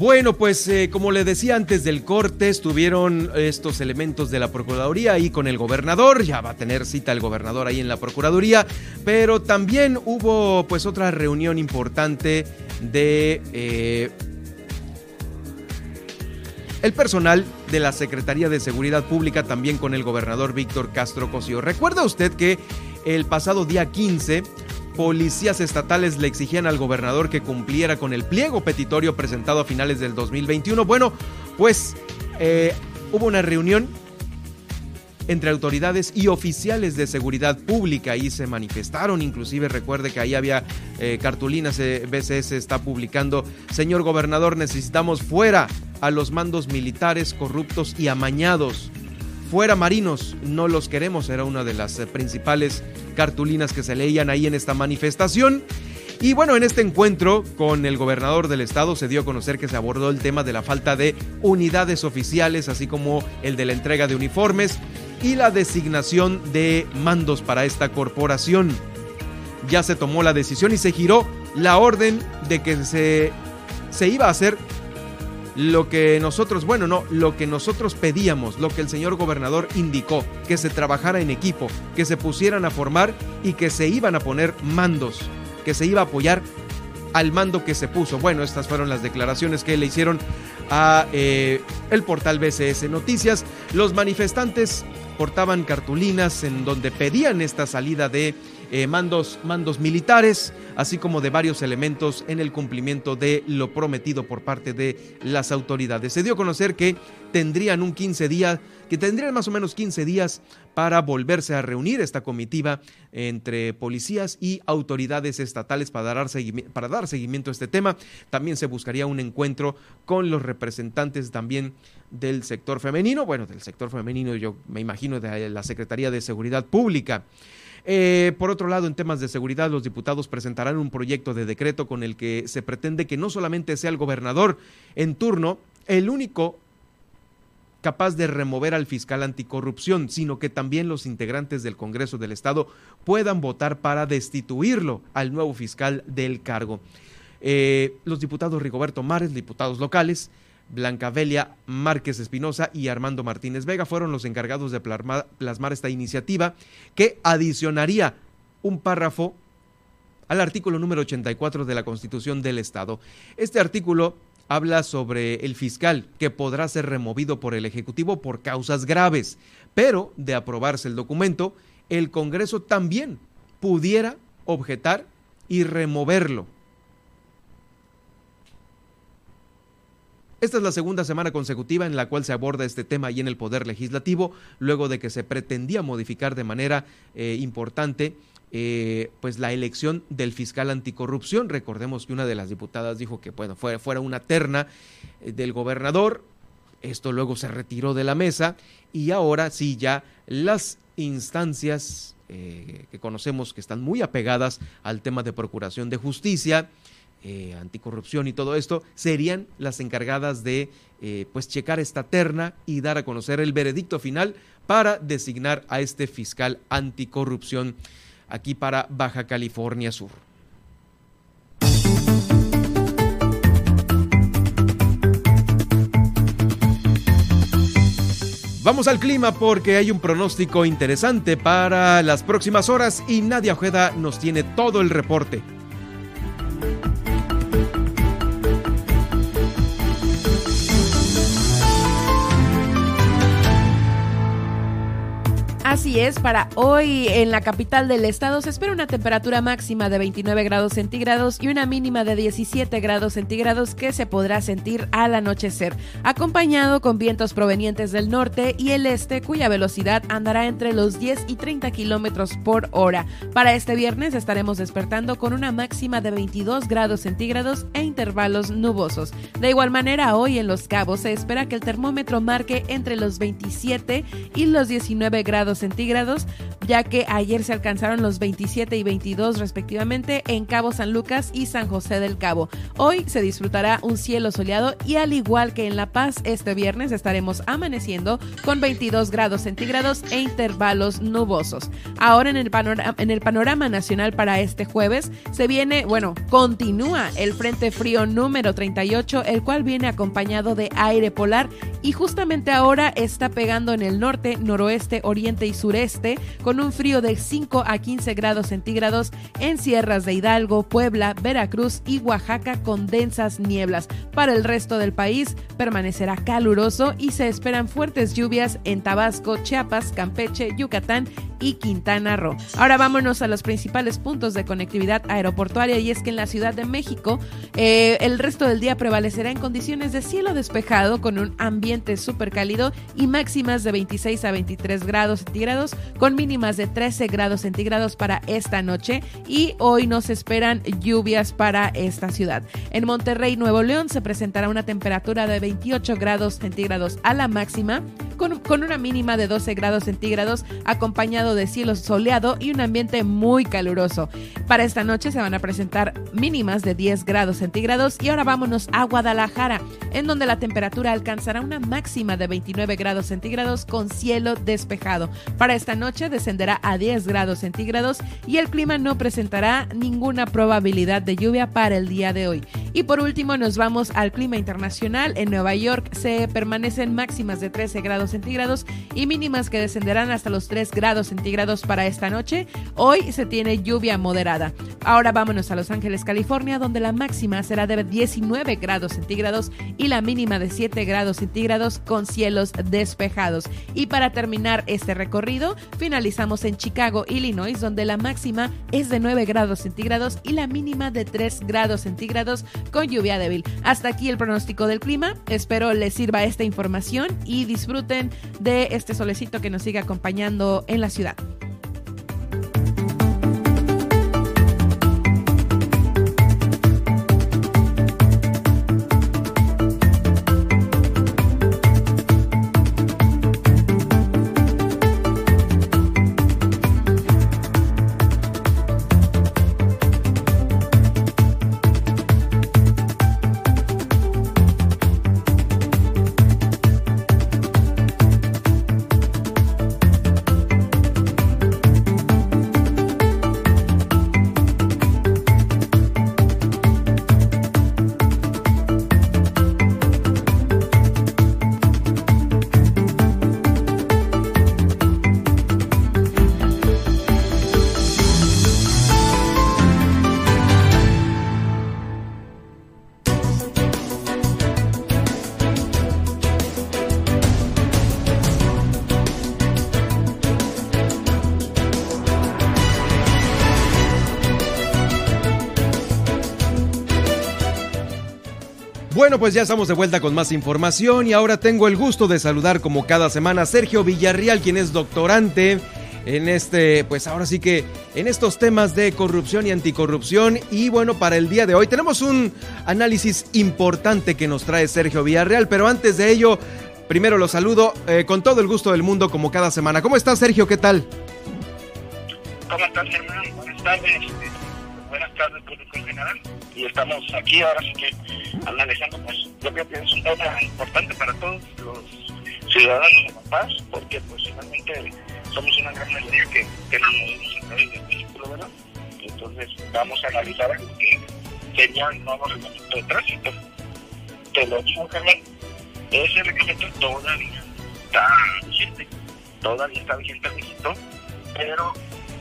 Bueno, pues eh, como le decía antes del corte, estuvieron estos elementos de la Procuraduría ahí con el gobernador, ya va a tener cita el gobernador ahí en la Procuraduría, pero también hubo pues otra reunión importante de... Eh, el personal de la Secretaría de Seguridad Pública también con el gobernador Víctor Castro Cosío. ¿Recuerda usted que el pasado día 15 policías estatales le exigían al gobernador que cumpliera con el pliego petitorio presentado a finales del 2021. Bueno, pues eh, hubo una reunión entre autoridades y oficiales de seguridad pública y se manifestaron, inclusive recuerde que ahí había eh, cartulinas, eh, BCS está publicando, señor gobernador, necesitamos fuera a los mandos militares corruptos y amañados. Fuera marinos, no los queremos, era una de las principales cartulinas que se leían ahí en esta manifestación. Y bueno, en este encuentro con el gobernador del estado se dio a conocer que se abordó el tema de la falta de unidades oficiales, así como el de la entrega de uniformes y la designación de mandos para esta corporación. Ya se tomó la decisión y se giró la orden de que se, se iba a hacer lo que nosotros, bueno, no, lo que nosotros pedíamos, lo que el señor gobernador indicó, que se trabajara en equipo, que se pusieran a formar y que se iban a poner mandos, que se iba a apoyar al mando que se puso. Bueno, estas fueron las declaraciones que le hicieron a eh, el portal BCS Noticias. Los manifestantes portaban cartulinas en donde pedían esta salida de eh, mandos, mandos militares, así como de varios elementos en el cumplimiento de lo prometido por parte de las autoridades. Se dio a conocer que tendrían un 15 días, que tendrían más o menos 15 días para volverse a reunir esta comitiva entre policías y autoridades estatales para dar, para dar seguimiento a este tema. También se buscaría un encuentro con los representantes también del sector femenino, bueno, del sector femenino yo me imagino de la Secretaría de Seguridad Pública. Eh, por otro lado, en temas de seguridad, los diputados presentarán un proyecto de decreto con el que se pretende que no solamente sea el gobernador en turno el único capaz de remover al fiscal anticorrupción, sino que también los integrantes del Congreso del Estado puedan votar para destituirlo al nuevo fiscal del cargo. Eh, los diputados Rigoberto Mares, diputados locales, Blanca Velia Márquez Espinosa y Armando Martínez Vega fueron los encargados de plasmar esta iniciativa que adicionaría un párrafo al artículo número 84 de la Constitución del Estado. Este artículo habla sobre el fiscal que podrá ser removido por el Ejecutivo por causas graves, pero de aprobarse el documento, el Congreso también pudiera objetar y removerlo Esta es la segunda semana consecutiva en la cual se aborda este tema ahí en el Poder Legislativo, luego de que se pretendía modificar de manera eh, importante eh, pues la elección del fiscal anticorrupción. Recordemos que una de las diputadas dijo que bueno, fuera, fuera una terna eh, del gobernador. Esto luego se retiró de la mesa y ahora sí ya las instancias que conocemos que están muy apegadas al tema de procuración de justicia, eh, anticorrupción y todo esto, serían las encargadas de eh, pues checar esta terna y dar a conocer el veredicto final para designar a este fiscal anticorrupción aquí para Baja California Sur. Vamos al clima porque hay un pronóstico interesante para las próximas horas y Nadia Ojeda nos tiene todo el reporte. Así es, para hoy en la capital del estado se espera una temperatura máxima de 29 grados centígrados y una mínima de 17 grados centígrados que se podrá sentir al anochecer, acompañado con vientos provenientes del norte y el este cuya velocidad andará entre los 10 y 30 kilómetros por hora. Para este viernes estaremos despertando con una máxima de 22 grados centígrados e intervalos nubosos. De igual manera, hoy en Los Cabos se espera que el termómetro marque entre los 27 y los 19 grados centígrados, ya que ayer se alcanzaron los 27 y 22 respectivamente en Cabo San Lucas y San José del Cabo. Hoy se disfrutará un cielo soleado y al igual que en La Paz, este viernes estaremos amaneciendo con 22 grados centígrados e intervalos nubosos. Ahora en el, panorama, en el panorama nacional para este jueves se viene, bueno, continúa el Frente Frío número 38, el cual viene acompañado de aire polar y justamente ahora está pegando en el norte, noroeste, oriente y sureste, con un frío de 5 a 15 grados centígrados en sierras de Hidalgo, Puebla, Veracruz y Oaxaca con densas nieblas. Para el resto del país permanecerá caluroso y se esperan fuertes lluvias en Tabasco, Chiapas, Campeche, Yucatán y Quintana Roo. Ahora vámonos a los principales puntos de conectividad aeroportuaria y es que en la Ciudad de México eh, el resto del día prevalecerá en condiciones de cielo despejado con un ambiente súper cálido y máximas de 26 a 23 grados centígrados con mínimas de 13 grados centígrados para esta noche y hoy nos esperan lluvias para esta ciudad. En Monterrey, Nuevo León se presentará una temperatura de 28 grados centígrados a la máxima con, con una mínima de 12 grados centígrados acompañado de cielo soleado y un ambiente muy caluroso. Para esta noche se van a presentar mínimas de 10 grados centígrados y ahora vámonos a Guadalajara, en donde la temperatura alcanzará una máxima de 29 grados centígrados con cielo despejado. Para esta noche descenderá a 10 grados centígrados y el clima no presentará ninguna probabilidad de lluvia para el día de hoy. Y por último nos vamos al clima internacional. En Nueva York se permanecen máximas de 13 grados centígrados y mínimas que descenderán hasta los 3 grados centígrados para esta noche. Hoy se tiene lluvia moderada. Ahora vámonos a Los Ángeles, California, donde la máxima será de 19 grados centígrados y la mínima de 7 grados centígrados con cielos despejados. Y para terminar este recorrido, finalizamos en Chicago, Illinois, donde la máxima es de 9 grados centígrados y la mínima de 3 grados centígrados con lluvia débil. Hasta aquí el pronóstico del clima. Espero les sirva esta información y disfruten de este solecito que nos sigue acompañando en la ciudad. Bueno, pues ya estamos de vuelta con más información y ahora tengo el gusto de saludar como cada semana a Sergio Villarreal, quien es doctorante en este, pues ahora sí que en estos temas de corrupción y anticorrupción. Y bueno, para el día de hoy tenemos un análisis importante que nos trae Sergio Villarreal, pero antes de ello, primero lo saludo eh, con todo el gusto del mundo como cada semana. ¿Cómo estás, Sergio? ¿Qué tal? ¿Cómo estás, hermano? Buenas tardes. Buenas tardes, público en general. Y estamos aquí ahora sí que analizando, pues yo creo que es un tema importante para todos los ciudadanos de La Paz, porque pues finalmente somos una gran mayoría que, que nos movemos a través del vehículo, ¿verdad? Entonces vamos a analizar algo que sería el nuevo reglamento de tránsito. Te lo digo, Carmen, ese reglamento todavía está vigente, todavía está vigente el registro, pero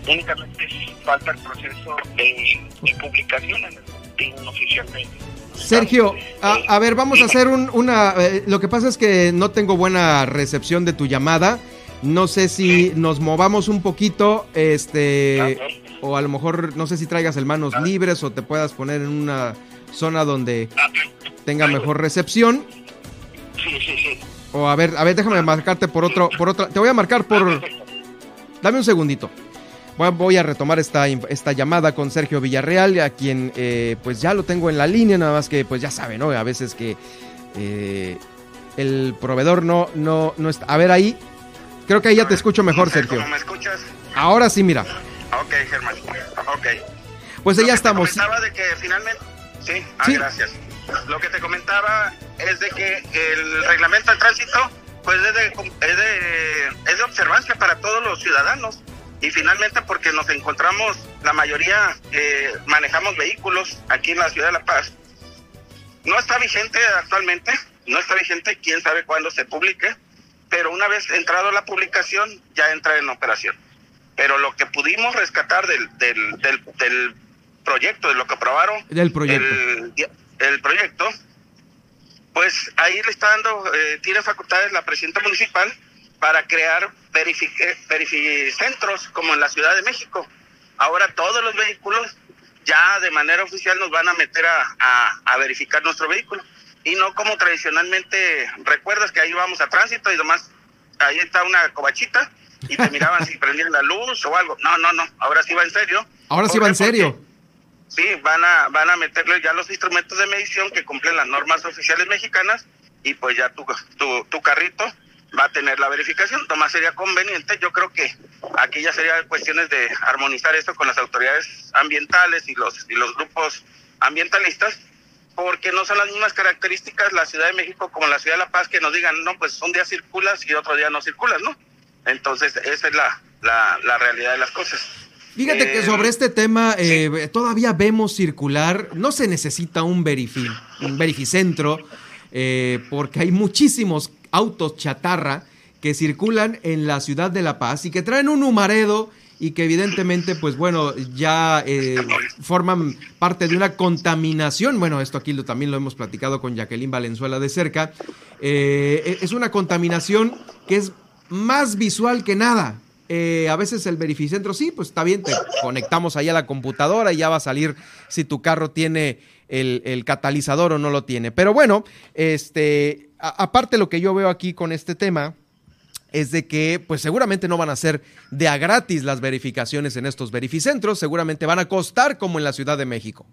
únicamente falta el proceso de, publicación en el boletín oficial Sergio, a, ver, vamos a hacer un, una... Eh, lo que pasa es que no tengo buena recepción de tu llamada. No sé si nos movamos un poquito, este, o a lo mejor no sé si traigas el manos libres o te puedas poner en una zona donde tenga mejor recepción. Sí, sí, sí. O a ver, a ver, déjame marcarte por otro, por otra. Te voy a marcar por. Dame un segundito. Voy a retomar esta, esta llamada con Sergio Villarreal, a quien eh, pues ya lo tengo en la línea, nada más que pues ya sabe, ¿no? A veces que eh, el proveedor no, no, no está. A ver ahí, Creo que ahí ya te escucho mejor, Sergio. ¿Me escuchas? Ahora sí, mira. Ok, Germán. Ok. Pues ya estamos. Te comentaba de que finalmente. Sí, ah, gracias. Lo que te comentaba es de que el reglamento de tránsito pues es de, es de, es de observancia para todos los ciudadanos y finalmente porque nos encontramos, la mayoría eh, manejamos vehículos aquí en la ciudad de La Paz. No está vigente actualmente, no está vigente, quién sabe cuándo se publique, pero una vez entrado la publicación ya entra en operación. Pero lo que pudimos rescatar del, del, del, proyecto, de lo que aprobaron, del proyecto. El, proyecto, pues ahí le está dando, eh, tiene facultades la presidenta municipal para crear verificentros como en la Ciudad de México. Ahora todos los vehículos ya de manera oficial nos van a meter a, a, a verificar nuestro vehículo y no como tradicionalmente recuerdas que ahí vamos a tránsito y nomás ahí está una cobachita y te miraban si prendían la luz o algo. No, no, no, ahora sí va en serio. Ahora sí va en serio. sí, van a, van a meterle ya los instrumentos de medición que cumplen las normas oficiales mexicanas y pues ya tu, tu, tu carrito va a tener la verificación. Nomás sería conveniente, yo creo que aquí ya sería cuestiones de armonizar esto con las autoridades ambientales y los, y los grupos ambientalistas porque no son las mismas características la Ciudad de México como la Ciudad de La Paz que nos digan, no, pues un día circulas y otro día no circulas, ¿no? Entonces, esa es la, la, realidad de las cosas. Fíjate que sobre eh, este tema eh, todavía vemos circular, no se necesita un, verifi, un verificentro, eh, porque hay muchísimos autos chatarra que circulan en la ciudad de La Paz y que traen un humaredo y que evidentemente, pues bueno, ya eh, forman parte de una contaminación. Bueno, esto aquí lo, también lo hemos platicado con Jacqueline Valenzuela de cerca. Eh, es una contaminación que es más visual que nada. Eh, a veces el verificentro, sí, pues está bien, te conectamos ahí a la computadora y ya va a salir si tu carro tiene el, el catalizador o no lo tiene. Pero bueno, este, aparte lo que yo veo aquí con este tema, es de que pues seguramente no van a ser de a gratis las verificaciones en estos verificentros, seguramente van a costar como en la Ciudad de México.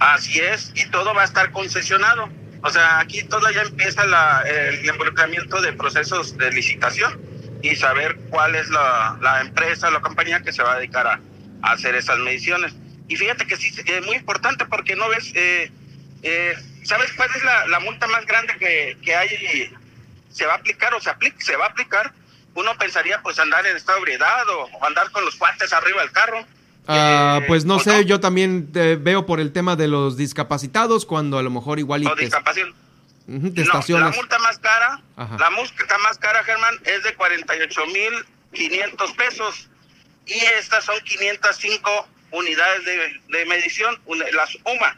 Así es, y todo va a estar concesionado. O sea, aquí todavía empieza la, el involucramiento de procesos de licitación y saber cuál es la, la empresa la compañía que se va a dedicar a, hacer esas mediciones. Y fíjate que sí, es muy importante porque no ves, eh, eh, ¿sabes cuál es la, la multa más grande que, que hay se va a aplicar o se, aplica, se va a aplicar, uno pensaría pues andar en estado de ebriedad o, andar con los guantes arriba del carro. Ah, eh, pues no sé, yo también eh, veo por el tema de los discapacitados cuando a lo mejor igual y no, la multa más cara, la multa más cara, Germán, es de 48 mil 500 pesos. Y estas son 505 unidades de, medición, las UMA.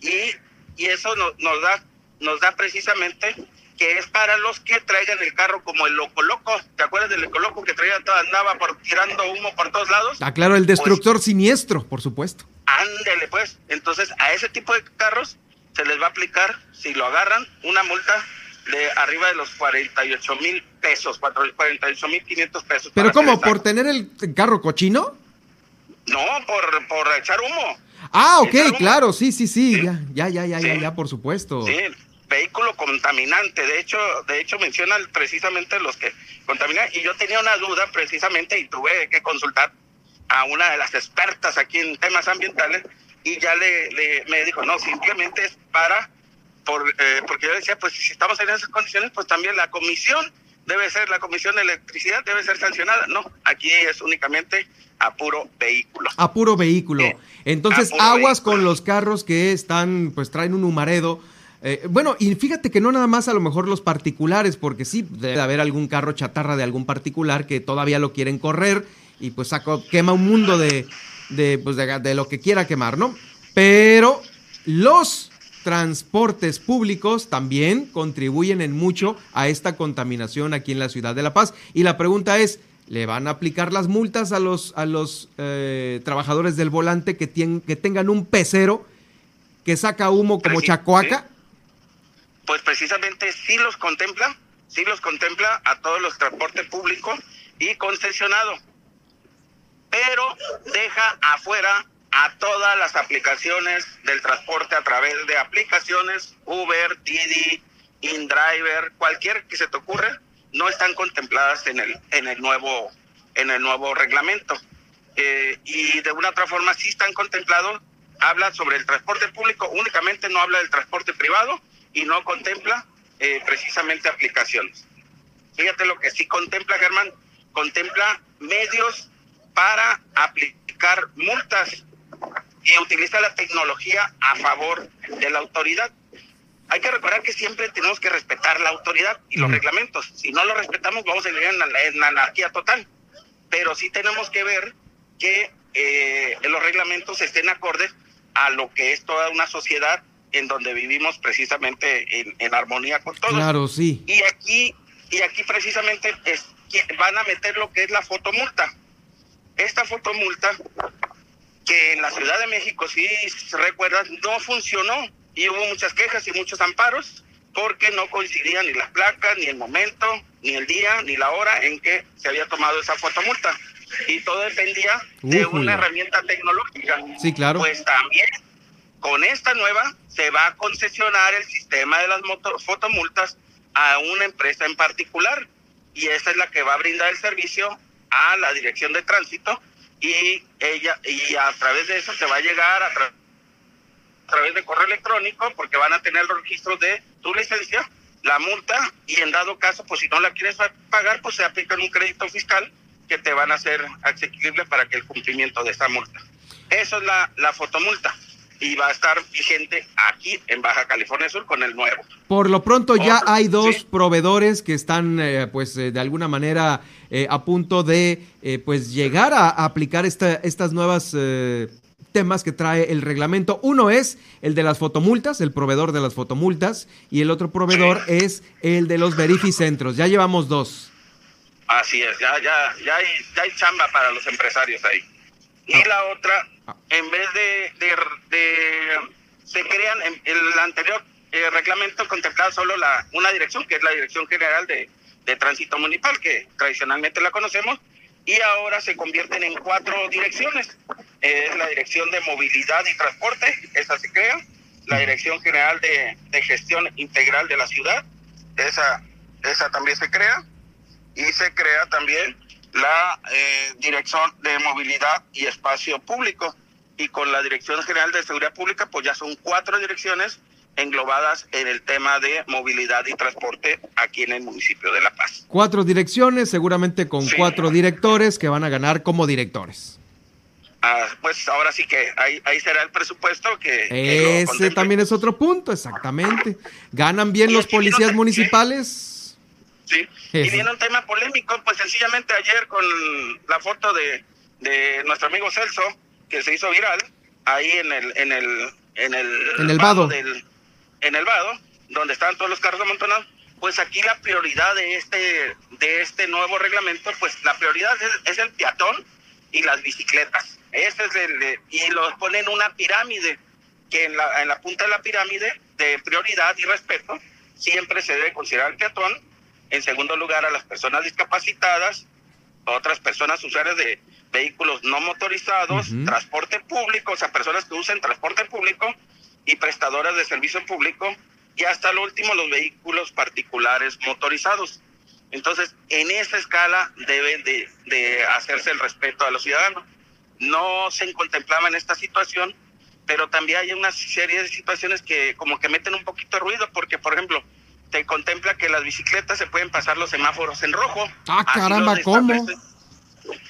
Y, y eso nos da nos da precisamente que es para los que traigan el carro como el Loco Loco. ¿Te acuerdas del Loco Loco que traía andaba por, tirando humo por todos lados? Ah, claro, el destructor pues, siniestro, por supuesto. Ándele, pues. Entonces, a ese tipo de carros se les va a aplicar, si lo agarran, una multa de arriba de los 48 mil pesos, 48 mil 500 pesos. ¿Pero cómo? ¿Por tener el carro cochino? No, por, por echar humo. Ah, ok, claro, sí, sí, sí, ya, ya, ya, ya, ya, ya, por supuesto. Sí, vehículo contaminante. De hecho, de hecho mencionan precisamente los que contaminan. Y yo tenía una duda precisamente y tuve que consultar a una de las expertas aquí en temas ambientales y ya le, me dijo, no, simplemente es para, por, eh, porque yo decía, pues si estamos en esas condiciones, pues también la comisión debe ser, la comisión de electricidad debe ser sancionada. No, aquí es únicamente a puro vehículo. A puro vehículo. Entonces, aguas con los carros que están, pues traen un humaredo eh, bueno, y fíjate que no nada más a lo mejor los particulares, porque sí, debe haber algún carro chatarra de algún particular que todavía lo quieren correr y pues saco, quema un mundo de, de, pues de, lo que quiera quemar, ¿no? Pero los transportes públicos también contribuyen en mucho a esta contaminación aquí en la ciudad de La Paz. Y la pregunta es, ¿le van a aplicar las multas a los, a los eh, trabajadores del volante que, que tengan un pecero que saca humo como chacoaca? pues precisamente sí los contempla, sí los contempla a todos los transportes públicos y concesionado, pero deja afuera a todas las aplicaciones del transporte a través de aplicaciones Uber, Didi, InDriver, cualquier que se te ocurra, no están contempladas en el en el nuevo en el nuevo reglamento eh, y de una otra forma sí están contemplados. Habla sobre el transporte público, únicamente no habla del transporte privado y no contempla eh, precisamente aplicaciones. Fíjate lo que sí contempla, Germán, contempla medios para aplicar multas y utiliza la tecnología a favor de la autoridad. Hay que recordar que siempre tenemos que respetar la autoridad y los reglamentos. Si no lo respetamos, vamos a vivir en la, anarquía total. Pero sí tenemos que ver que eh, los reglamentos estén acordes a lo que es toda una sociedad en donde vivimos precisamente en, armonía con todos. Claro, sí. Y aquí, y aquí precisamente es, van a meter lo que es la fotomulta. Esta fotomulta, que en la Ciudad de México, si recuerdas, no funcionó y hubo muchas quejas y muchos amparos porque no coincidían ni las placas, ni el momento, ni el día, ni la hora en que se había tomado esa fotomulta. Y todo dependía de una herramienta tecnológica. Sí, claro. Pues también con esta nueva se va a concesionar el sistema de las fotomultas a una empresa en particular y esa es la que va a brindar el servicio a la dirección de tránsito y ella y a través de eso se va a llegar a, través de correo electrónico porque van a tener los registros de tu licencia, la multa y en dado caso pues si no la quieres pagar pues se aplica un crédito fiscal que te van a hacer accesible para que el cumplimiento de esa multa. Eso es la, la fotomulta y va a estar vigente aquí en Baja California Sur con el nuevo. Por lo pronto ya hay dos proveedores que están eh, pues eh, de alguna manera eh, a punto de pues llegar a, aplicar esta, estas nuevas temas que trae el reglamento. Uno es el de las fotomultas, el proveedor de las fotomultas, y el otro proveedor es el de los verificentros. Ya llevamos dos. Así es, ya, ya, ya, hay, ya hay chamba para los empresarios ahí. Y ah. la otra en vez de, de, se crean en el anterior eh, reglamento contemplaba solo la una dirección que es la dirección general de, de tránsito municipal que tradicionalmente la conocemos y ahora se convierten en cuatro direcciones. Es la dirección de movilidad y transporte esa se crea la dirección general de, de gestión integral de la ciudad esa esa también se crea y se crea también la eh, Dirección de Movilidad y Espacio Público. Y con la Dirección General de Seguridad Pública, pues ya son cuatro direcciones englobadas en el tema de movilidad y transporte aquí en el municipio de La Paz. Cuatro direcciones, seguramente con cuatro directores que van a ganar como directores. Ah, pues ahora sí que ahí, ahí será el presupuesto que... Ese también es otro punto, exactamente. ¿Ganan bien los policías municipales? Sí. Y viene un tema polémico, pues sencillamente ayer con la foto de, de nuestro amigo Celso, que se hizo viral, ahí en el, en el, en el, en el vado, del, en el vado, donde están todos los carros amontonados, pues aquí la prioridad de este, de este nuevo reglamento, pues la prioridad es, es el peatón y las bicicletas. Ese es el, y lo ponen una pirámide, que en la, en la punta de la pirámide de prioridad y respeto, siempre se debe considerar al peatón, en segundo lugar a las personas discapacitadas, otras personas usuarias de vehículos no motorizados, transporte público, o sea, personas que usen transporte público y prestadoras de servicio público, y hasta lo último los vehículos particulares motorizados. Entonces, en esa escala debe de, de hacerse el respeto a los ciudadanos. No se contemplaba en esta situación, pero también hay una serie de situaciones que como que meten un poquito de ruido, porque, por ejemplo, te contempla que las bicicletas se pueden pasar los semáforos en rojo. Ah, caramba, ¿cómo?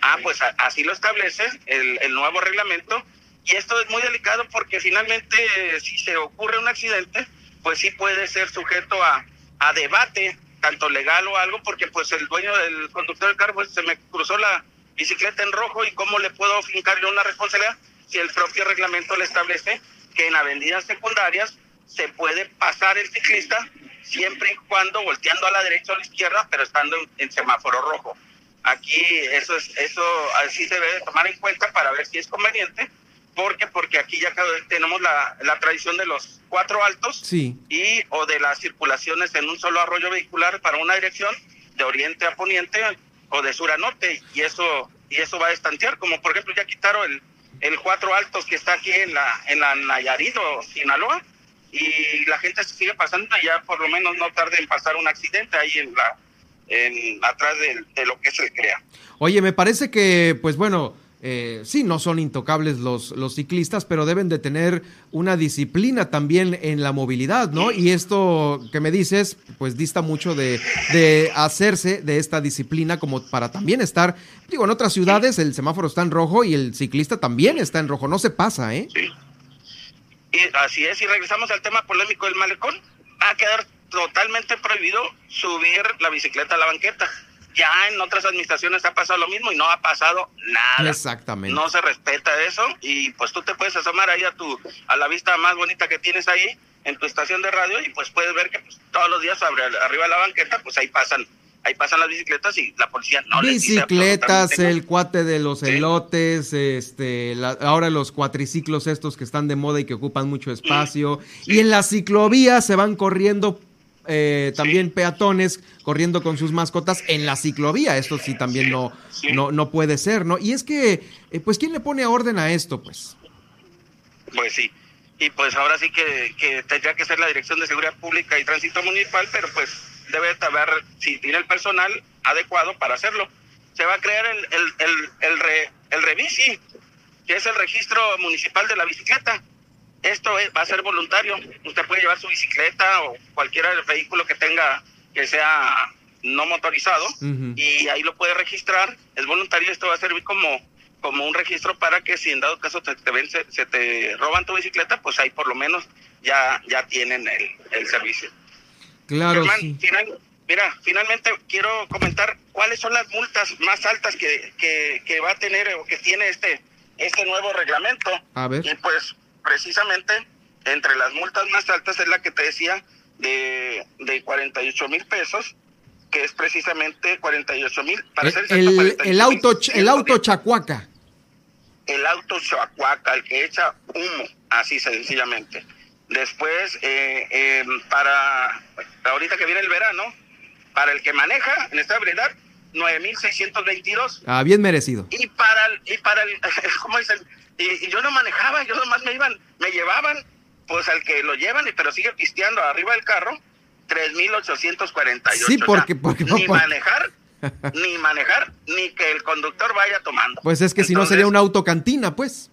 Ah, pues así lo establece el, el nuevo reglamento. Y esto es muy delicado porque finalmente si se ocurre un accidente, pues sí puede ser sujeto a, a debate, tanto legal o algo, porque pues el dueño del conductor del carro pues, se me cruzó la bicicleta en rojo y cómo le puedo fincarle una responsabilidad si el propio reglamento le establece que en avenidas secundarias se puede pasar el ciclista siempre y cuando volteando a la derecha o a la izquierda, pero estando en, semáforo rojo. Aquí eso es eso así se debe tomar en cuenta para ver si es conveniente. Porque Porque aquí ya tenemos la, la tradición de los cuatro altos sí. y o de las circulaciones en un solo arroyo vehicular para una dirección de oriente a poniente o de sur a norte y eso y eso va a estantear como por ejemplo ya quitaron el el cuatro altos que está aquí en la en la Nayarit o Sinaloa y la gente se sigue pasando ya por lo menos no tarde en pasar un accidente ahí en la en atrás de, lo que se crea. Oye, me parece que pues bueno, eh, sí, no son intocables los, los ciclistas, pero deben de tener una disciplina también en la movilidad, ¿no? Y esto que me dices, pues dista mucho de, de, hacerse de esta disciplina como para también estar, digo, en otras ciudades el semáforo está en rojo y el ciclista también está en rojo, no se pasa, ¿eh? Sí. Y así es, y regresamos al tema polémico del malecón, va a quedar totalmente prohibido subir la bicicleta a la banqueta ya en otras administraciones ha pasado lo mismo y no ha pasado nada. Exactamente. No se respeta eso y pues tú te puedes asomar ahí a tu a la vista más bonita que tienes ahí en tu estación de radio y pues puedes ver que pues, todos los días sobre, arriba de la banqueta pues ahí pasan ahí pasan las bicicletas y la policía no bicicletas, el cuate de los elotes, este, ahora los cuatriciclos estos que están de moda y que ocupan mucho espacio y en la ciclovía se van corriendo eh, también peatones corriendo con sus mascotas en la ciclovía. Esto sí también no, no, no puede ser, ¿no? Y es que, eh, pues, ¿quién le pone orden a esto, pues? Pues sí. Y pues ahora sí que, que tendría que ser la Dirección de Seguridad Pública y Tránsito Municipal, pero pues debe haber, si tiene el personal adecuado para hacerlo. Se va a crear el, el, el, el, re, el revisi, que es el registro municipal de la bicicleta esto va a ser voluntario. Usted puede llevar su bicicleta o cualquier vehículo que tenga que sea no motorizado y ahí lo puede registrar. Es voluntario. Esto va a servir como como un registro para que si en dado caso te, se, te roban tu bicicleta, pues ahí por lo menos ya ya tienen el, servicio. Claro. mira, finalmente quiero comentar cuáles son las multas más altas que, que, que va a tener o que tiene este este nuevo reglamento. A ver. Y pues precisamente entre las multas más altas es la que te decía de, de 48 mil pesos, que es precisamente 48 mil. Para el, el, auto, el auto chacuaca. El auto chacuaca, el que echa humo, así sencillamente. Después, eh, em, para ahorita que viene el verano, para el que maneja en esta ebriedad, 9.622. Ah, bien merecido. Y para el, y para el, ¿cómo dicen? Y, yo no manejaba, yo nomás me iban, me llevaban, pues al que lo llevan, pero sigue pisteando arriba del carro, 3.848. Sí, porque, porque ni manejar, ni manejar, ni que el conductor vaya tomando. Pues es que si no sería una autocantina, pues.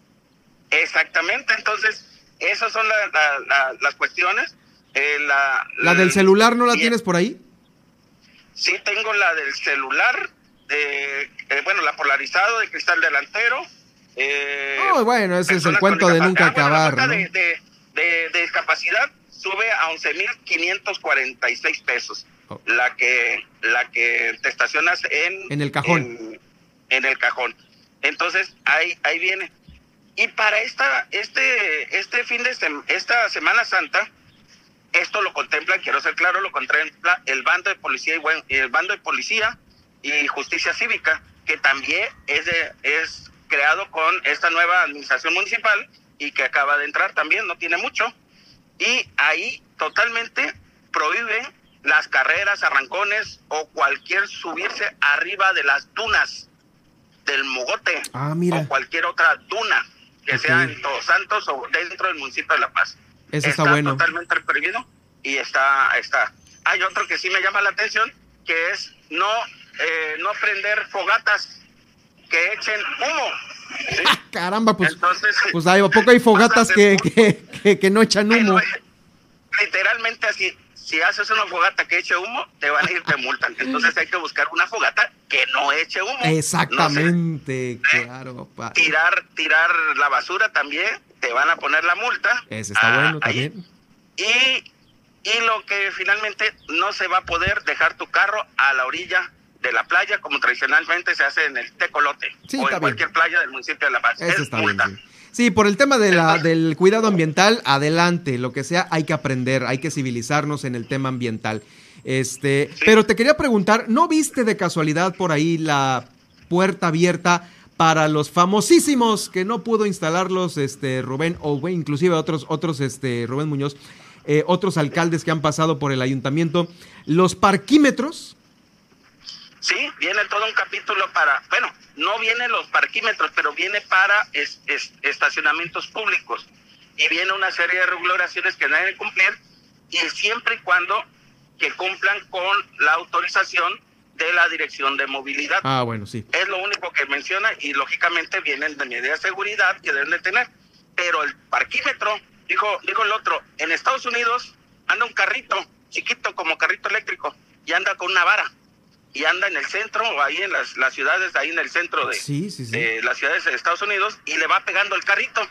Exactamente, entonces, esas son las cuestiones. Eh, la, del celular no la tienes por ahí? Sí, tengo la del celular, de, eh, bueno, la polarizado de cristal delantero, eh, bueno, ese es el cuento de nunca acabar. La de, de, discapacidad sube a 11.546 pesos. Oh. La que la que te estacionas en en el cajón. En, el cajón. Entonces, ahí ahí viene. Y para esta este este fin de esta Semana Santa esto lo contempla, quiero ser claro, lo contempla el bando de policía y el bando de policía y justicia cívica, que también es de, es creado con esta nueva administración municipal y que acaba de entrar también, no tiene mucho. Y ahí totalmente prohíbe las carreras, arrancones o cualquier subirse arriba de las dunas del Mogote ah, mira. o cualquier otra duna que sea en Todos Santos o dentro del municipio de La Paz. Eso está, bueno. totalmente prohibido y está, está. Hay otro que sí me llama la atención, que es no, eh, no prender fogatas que echen humo. Caramba, pues, Entonces, pues hay, ¿a poco hay fogatas que, que, que, no echan humo? literalmente así, si haces una fogata que eche humo, te van a ir, te multan. Entonces hay que buscar una fogata que no eche humo. Exactamente, claro. Tirar, tirar la basura también, te van a poner la multa. Ese está ah, bueno también. Y, y lo que finalmente no se va a poder dejar tu carro a la orilla de la playa, como tradicionalmente se hace en el Tecolote o en cualquier playa del municipio de La Paz. es multa. Sí, por el tema de la, del cuidado ambiental, adelante, lo que sea, hay que aprender, hay que civilizarnos en el tema ambiental. Este, pero te quería preguntar, ¿no viste de casualidad por ahí la puerta abierta para los famosísimos que no pudo instalarlos este Rubén o inclusive otros otros este Rubén Muñoz, eh, otros alcaldes que han pasado por el ayuntamiento, los parquímetros Sí, viene todo un capítulo para, bueno, no vienen los parquímetros, pero viene para estacionamientos públicos y viene una serie de regulaciones que deben cumplir y siempre y cuando que cumplan con la autorización de la Dirección de Movilidad. Ah, bueno, sí. Es lo único que menciona y lógicamente vienen de medidas de seguridad que deben de tener. Pero el parquímetro, dijo, dijo el otro, en Estados Unidos anda un carrito chiquito como carrito eléctrico y anda con una vara y anda en el centro, o ahí en las, las ciudades, ahí en el centro de, las ciudades de Estados Unidos, y le va pegando el carrito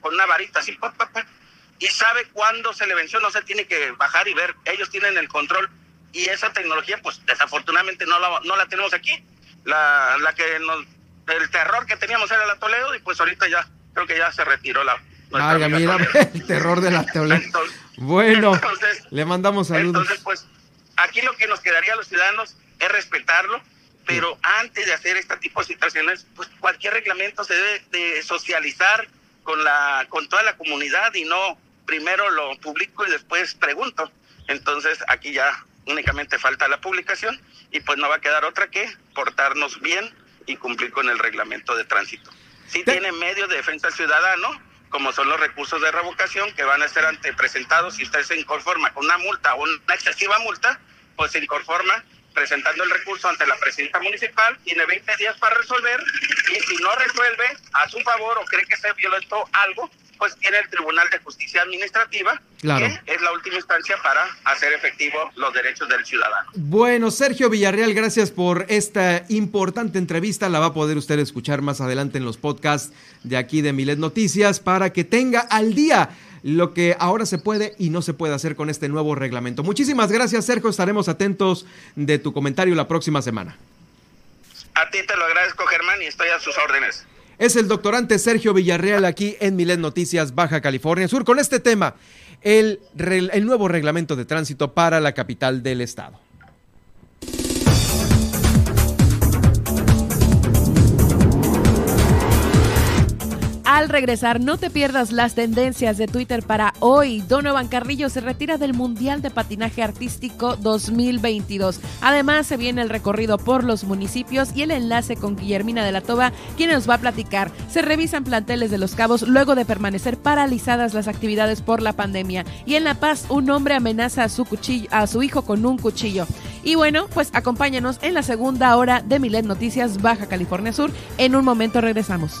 con una varita así, y sabe cuándo se le venció, no se tiene que bajar y ver, ellos tienen el control, y esa tecnología, pues desafortunadamente no la, no la tenemos aquí, la, la que nos, el terror que teníamos era la Toledo, y pues ahorita ya, creo que ya se retiró la... Ay, mira, el terror de la Toledo. bueno, le mandamos saludos. Entonces, pues, aquí lo que nos quedaría a los ciudadanos es respetarlo, pero antes de hacer este tipo de situaciones, pues cualquier reglamento se debe de socializar con la con toda la comunidad y no primero lo publico y después pregunto. Entonces aquí ya únicamente falta la publicación y pues no va a quedar otra que portarnos bien y cumplir con el reglamento de tránsito. Si tiene medios de defensa ciudadano, como son los recursos de revocación que van a ser ante presentados si usted se inconforma con una multa o una excesiva multa, pues se inconforma presentando el recurso ante la presidenta municipal, tiene 20 días para resolver y si no resuelve a su favor o cree que se violentó algo, pues tiene el Tribunal de Justicia Administrativa, que es la última instancia para hacer efectivo los derechos del ciudadano. Bueno, Sergio Villarreal, gracias por esta importante entrevista. La va a poder usted escuchar más adelante en los podcasts de aquí de Milet Noticias para que tenga al día lo que ahora se puede y no se puede hacer con este nuevo reglamento. Muchísimas gracias, Sergio. Estaremos atentos de tu comentario la próxima semana. A ti te lo agradezco, Germán, y estoy a sus órdenes. Es el doctorante Sergio Villarreal aquí en Milet Noticias, Baja California Sur, con este tema, el, el nuevo reglamento de tránsito para la capital del estado. Al regresar, no te pierdas las tendencias de Twitter para hoy. Donovan Carrillo se retira del Mundial de Patinaje Artístico 2022. Además, se viene el recorrido por los municipios y el enlace con Guillermina de la Toba, quien nos va a platicar. Se revisan planteles de los cabos luego de permanecer paralizadas las actividades por la pandemia. Y en La Paz, un hombre amenaza a su, hijo con un cuchillo. Y bueno, pues acompáñanos en la segunda hora de Milet Noticias Baja California Sur. En un momento regresamos.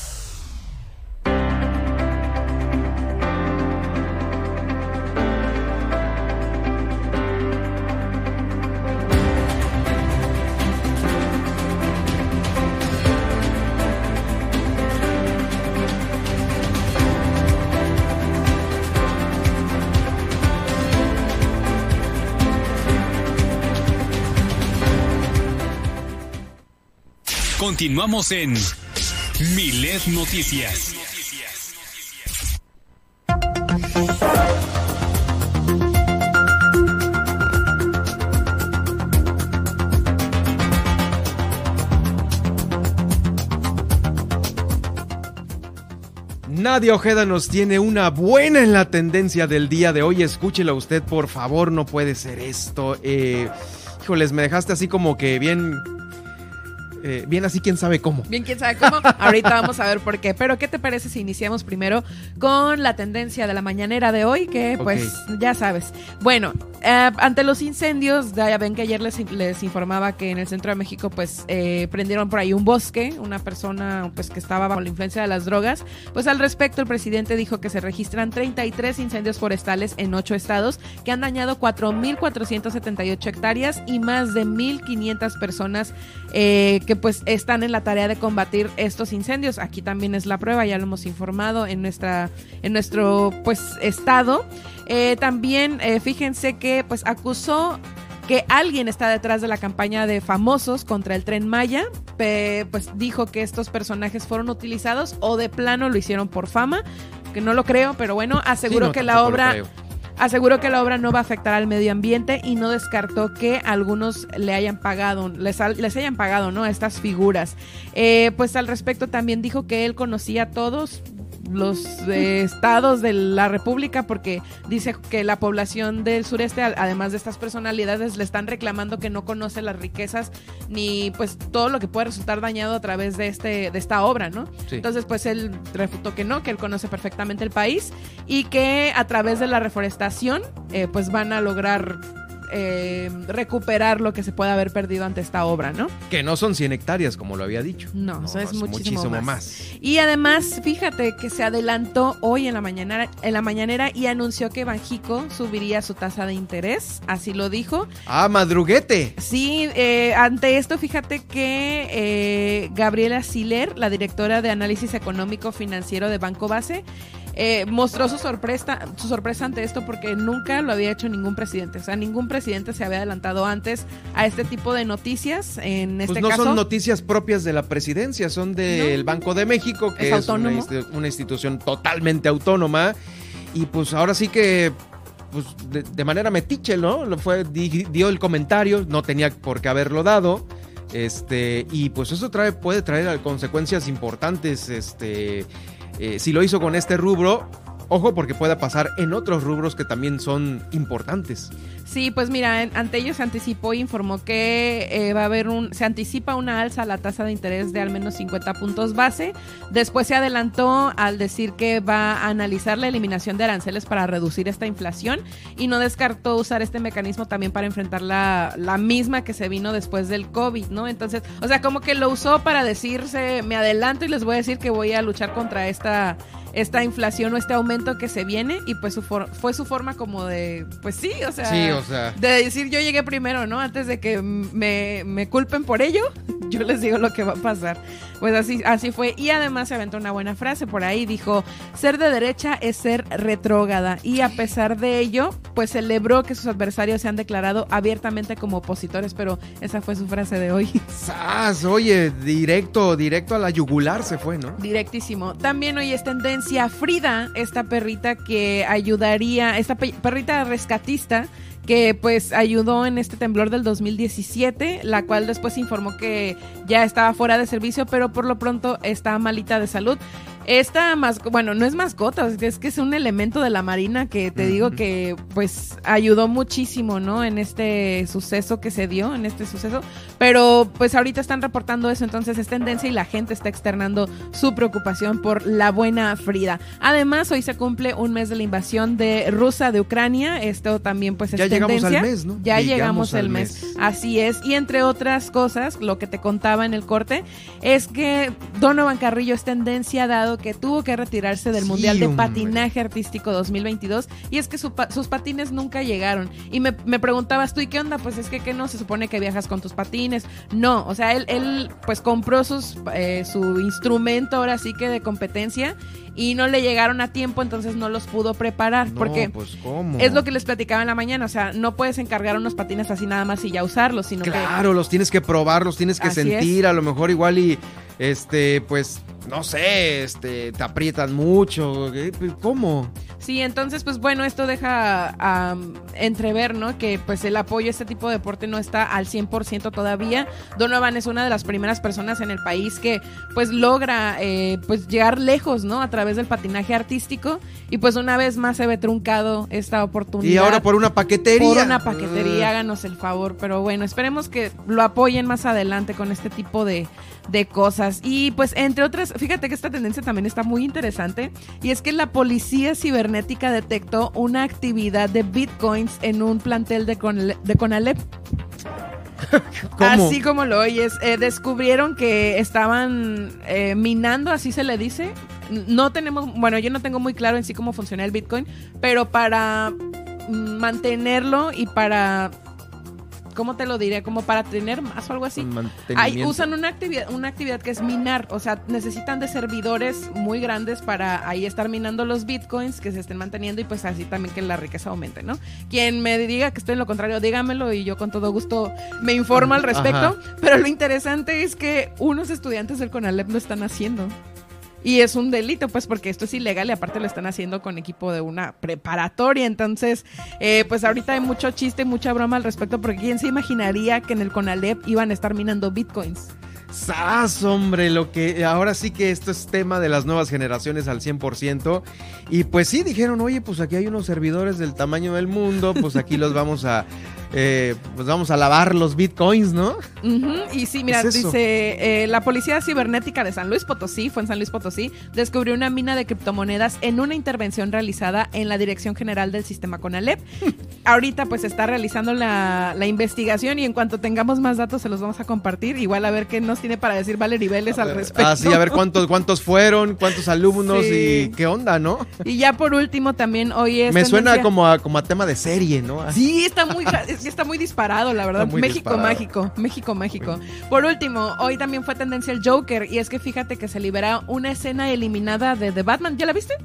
Continuamos en Milet Noticias. Nadia Ojeda nos tiene una buena en la tendencia del día de hoy. Escúchela usted, por favor, no puede ser esto. Eh, híjoles, me dejaste así como que bien eh, bien así, quién sabe cómo. Bien, quién sabe cómo. Ahorita vamos a ver por qué. Pero, ¿qué te parece si iniciamos primero con la tendencia de la mañanera de hoy? Que, pues, ya sabes. Bueno, eh, ante los incendios, ya ven que ayer les, les, informaba que en el centro de México, pues, eh, prendieron por ahí un bosque, una persona, pues, que estaba bajo la influencia de las drogas. Pues, al respecto, el presidente dijo que se registran 33 incendios forestales en ocho estados que han dañado 4.478 hectáreas y más de 1.500 personas que que pues están en la tarea de combatir estos incendios. Aquí también es la prueba, ya lo hemos informado en nuestra, en nuestro pues estado. Eh, también eh, fíjense que pues acusó que alguien está detrás de la campaña de famosos contra el tren Maya, pues dijo que estos personajes fueron utilizados o de plano lo hicieron por fama, que no lo creo, pero bueno, aseguró que la obra Aseguró que la obra no va a afectar al medio ambiente y no descartó que algunos le hayan pagado, les, les hayan pagado, ¿no? Estas figuras. Eh, pues al respecto también dijo que él conocía a todos, los eh, estados de la República porque dice que la población del sureste, además de estas personalidades, le están reclamando que no conoce las riquezas ni pues todo lo que puede resultar dañado a través de este de esta obra, ¿no? Entonces, pues él refutó que no, que él conoce perfectamente el país y que a través de la reforestación eh, pues van a lograr eh, recuperar lo que se puede haber perdido ante esta obra, ¿no? Que no son 100 hectáreas, como lo había dicho. No, eso es, muchísimo, más. Y además, fíjate que se adelantó hoy en la mañanera, en la mañanera y anunció que Banjico subiría su tasa de interés, así lo dijo. Ah, madruguete. Sí, eh, ante esto, fíjate que eh, Gabriela Siler, la directora de análisis económico financiero de Banco Base, eh, mostró su sorpresa, su sorpresa ante esto porque nunca lo había hecho ningún presidente. O sea, ningún presidente se había adelantado antes a este tipo de noticias. En pues este no son noticias propias de la presidencia, son del Banco de México, que es, una, institución totalmente autónoma. Y pues ahora sí que pues de, manera metiche, ¿no? Lo fue, dio el comentario, no tenía por qué haberlo dado. Este, y pues eso trae, puede traer consecuencias importantes, este, eh, si lo hizo con este rubro, ojo porque pueda pasar en otros rubros que también son importantes. Sí, pues mira, ante ello se anticipó y informó que eh, va a haber un, se anticipa una alza a la tasa de interés de al menos 50 puntos base. Después se adelantó al decir que va a analizar la eliminación de aranceles para reducir esta inflación y no descartó usar este mecanismo también para enfrentar la, la misma que se vino después del COVID, ¿no? Entonces, o sea, como que lo usó para decirse, me adelanto y les voy a decir que voy a luchar contra esta esta inflación o este aumento que se viene y pues su fue su forma como de, pues sí, o sea, de decir yo llegué primero, ¿no? Antes de que me, me culpen por ello, yo les digo lo que va a pasar. Pues así, así fue. Y además se aventó una buena frase por ahí. Dijo, ser de derecha es ser retrógada. Y a pesar de ello, pues celebró que sus adversarios se han declarado abiertamente como opositores. Pero esa fue su frase de hoy. ¡Sas! Oye, directo, directo a la yugular se fue, ¿no? Directísimo. También hoy es tendencia Frida, esta perrita que ayudaría, esta perrita rescatista que pues ayudó en este temblor del 2017, la cual después informó que ya estaba fuera de servicio, pero por lo pronto está malita de salud. Esta más, bueno, no es mascota, es que es un elemento de la marina que te digo que pues ayudó muchísimo, ¿no? En este suceso que se dio, en este suceso. Pero pues ahorita están reportando eso, entonces es tendencia y la gente está externando su preocupación por la buena Frida. Además, hoy se cumple un mes de la invasión de Rusia de Ucrania. Esto también pues es ya llegamos al mes, ¿no? Ya llegamos, al mes. mes. Así es. Y entre otras cosas, lo que te contaba en el corte, es que Donovan Carrillo es tendencia dado que tuvo que retirarse del Mundial de Patinaje Artístico 2022 y es que sus patines nunca llegaron. Y me, preguntabas tú, ¿y qué onda? Pues es que, que no se supone que viajas con tus patines. No, o sea, él, él pues compró sus, eh, su instrumento ahora sí que de competencia y no le llegaron a tiempo, entonces no los pudo preparar. porque pues, es lo que les platicaba en la mañana, o sea, no puedes encargar unos patines así nada más y ya usarlos, sino claro, que... Claro, los tienes que probar, los tienes que sentir, a lo mejor igual y, este, pues, no sé, este, te aprietan mucho, ¿cómo? Sí, entonces, pues bueno, esto deja entrever, ¿no? Que pues el apoyo a este tipo de deporte no está al 100% todavía. Donovan es una de las primeras personas en el país que pues logra eh, pues llegar lejos, ¿no? A través del patinaje artístico y pues una vez más se ve truncado esta oportunidad. Y ahora por una paquetería. Por una paquetería, háganos el favor, pero bueno, esperemos que lo apoyen más adelante con este tipo de, de cosas. Y pues entre otras, fíjate que esta tendencia también está muy interesante y es que la policía cibernética detectó una actividad de bitcoins en un plantel de, de Conalep. Así como lo oyes, eh, descubrieron que estaban eh, minando, así se le dice. No tenemos, bueno, yo no tengo muy claro en sí cómo funciona el Bitcoin, pero para mantenerlo y para ¿cómo te lo diré? Como para tener más o algo así. Ahí usan una actividad, una actividad que es minar, o sea, necesitan de servidores muy grandes para ahí estar minando los bitcoins que se estén manteniendo y pues así también que la riqueza aumente, ¿no? Quien me diga que estoy en lo contrario, dígamelo y yo con todo gusto me informo al respecto. Pero lo interesante es que unos estudiantes del CONALEP lo están haciendo. Y es un delito, pues, porque esto es ilegal y aparte lo están haciendo con equipo de una preparatoria. Entonces, eh, pues ahorita hay mucho chiste mucha broma al respecto, porque ¿quién se imaginaría que en el CONALEP iban a estar minando bitcoins? ¡Sas, hombre! Lo que ahora sí que esto es tema de las nuevas generaciones al 100%. Y pues sí, dijeron, oye, pues aquí hay unos servidores del tamaño del mundo, pues aquí los vamos a eh, pues vamos a lavar los bitcoins, ¿no? Y sí, mira, dice, eh, la Policía Cibernética de San Luis Potosí, fue en San Luis Potosí, descubrió una mina de criptomonedas en una intervención realizada en la Dirección General del Sistema CONALEP. Ahorita pues está realizando la, investigación y en cuanto tengamos más datos se los vamos a compartir. Igual a ver qué nos tiene para decir Valerie Vélez al respecto. Ah, sí, a ver cuántos, cuántos fueron, cuántos alumnos y qué onda, ¿no? Y ya por último también hoy es... Me suena como a, como a tema de serie, ¿no? Sí, está muy está muy disparado, la verdad. México mágico, México mágico. Por último, hoy también fue tendencia el Joker y es que fíjate que se libera una escena eliminada de The Batman. ¿Ya la viste?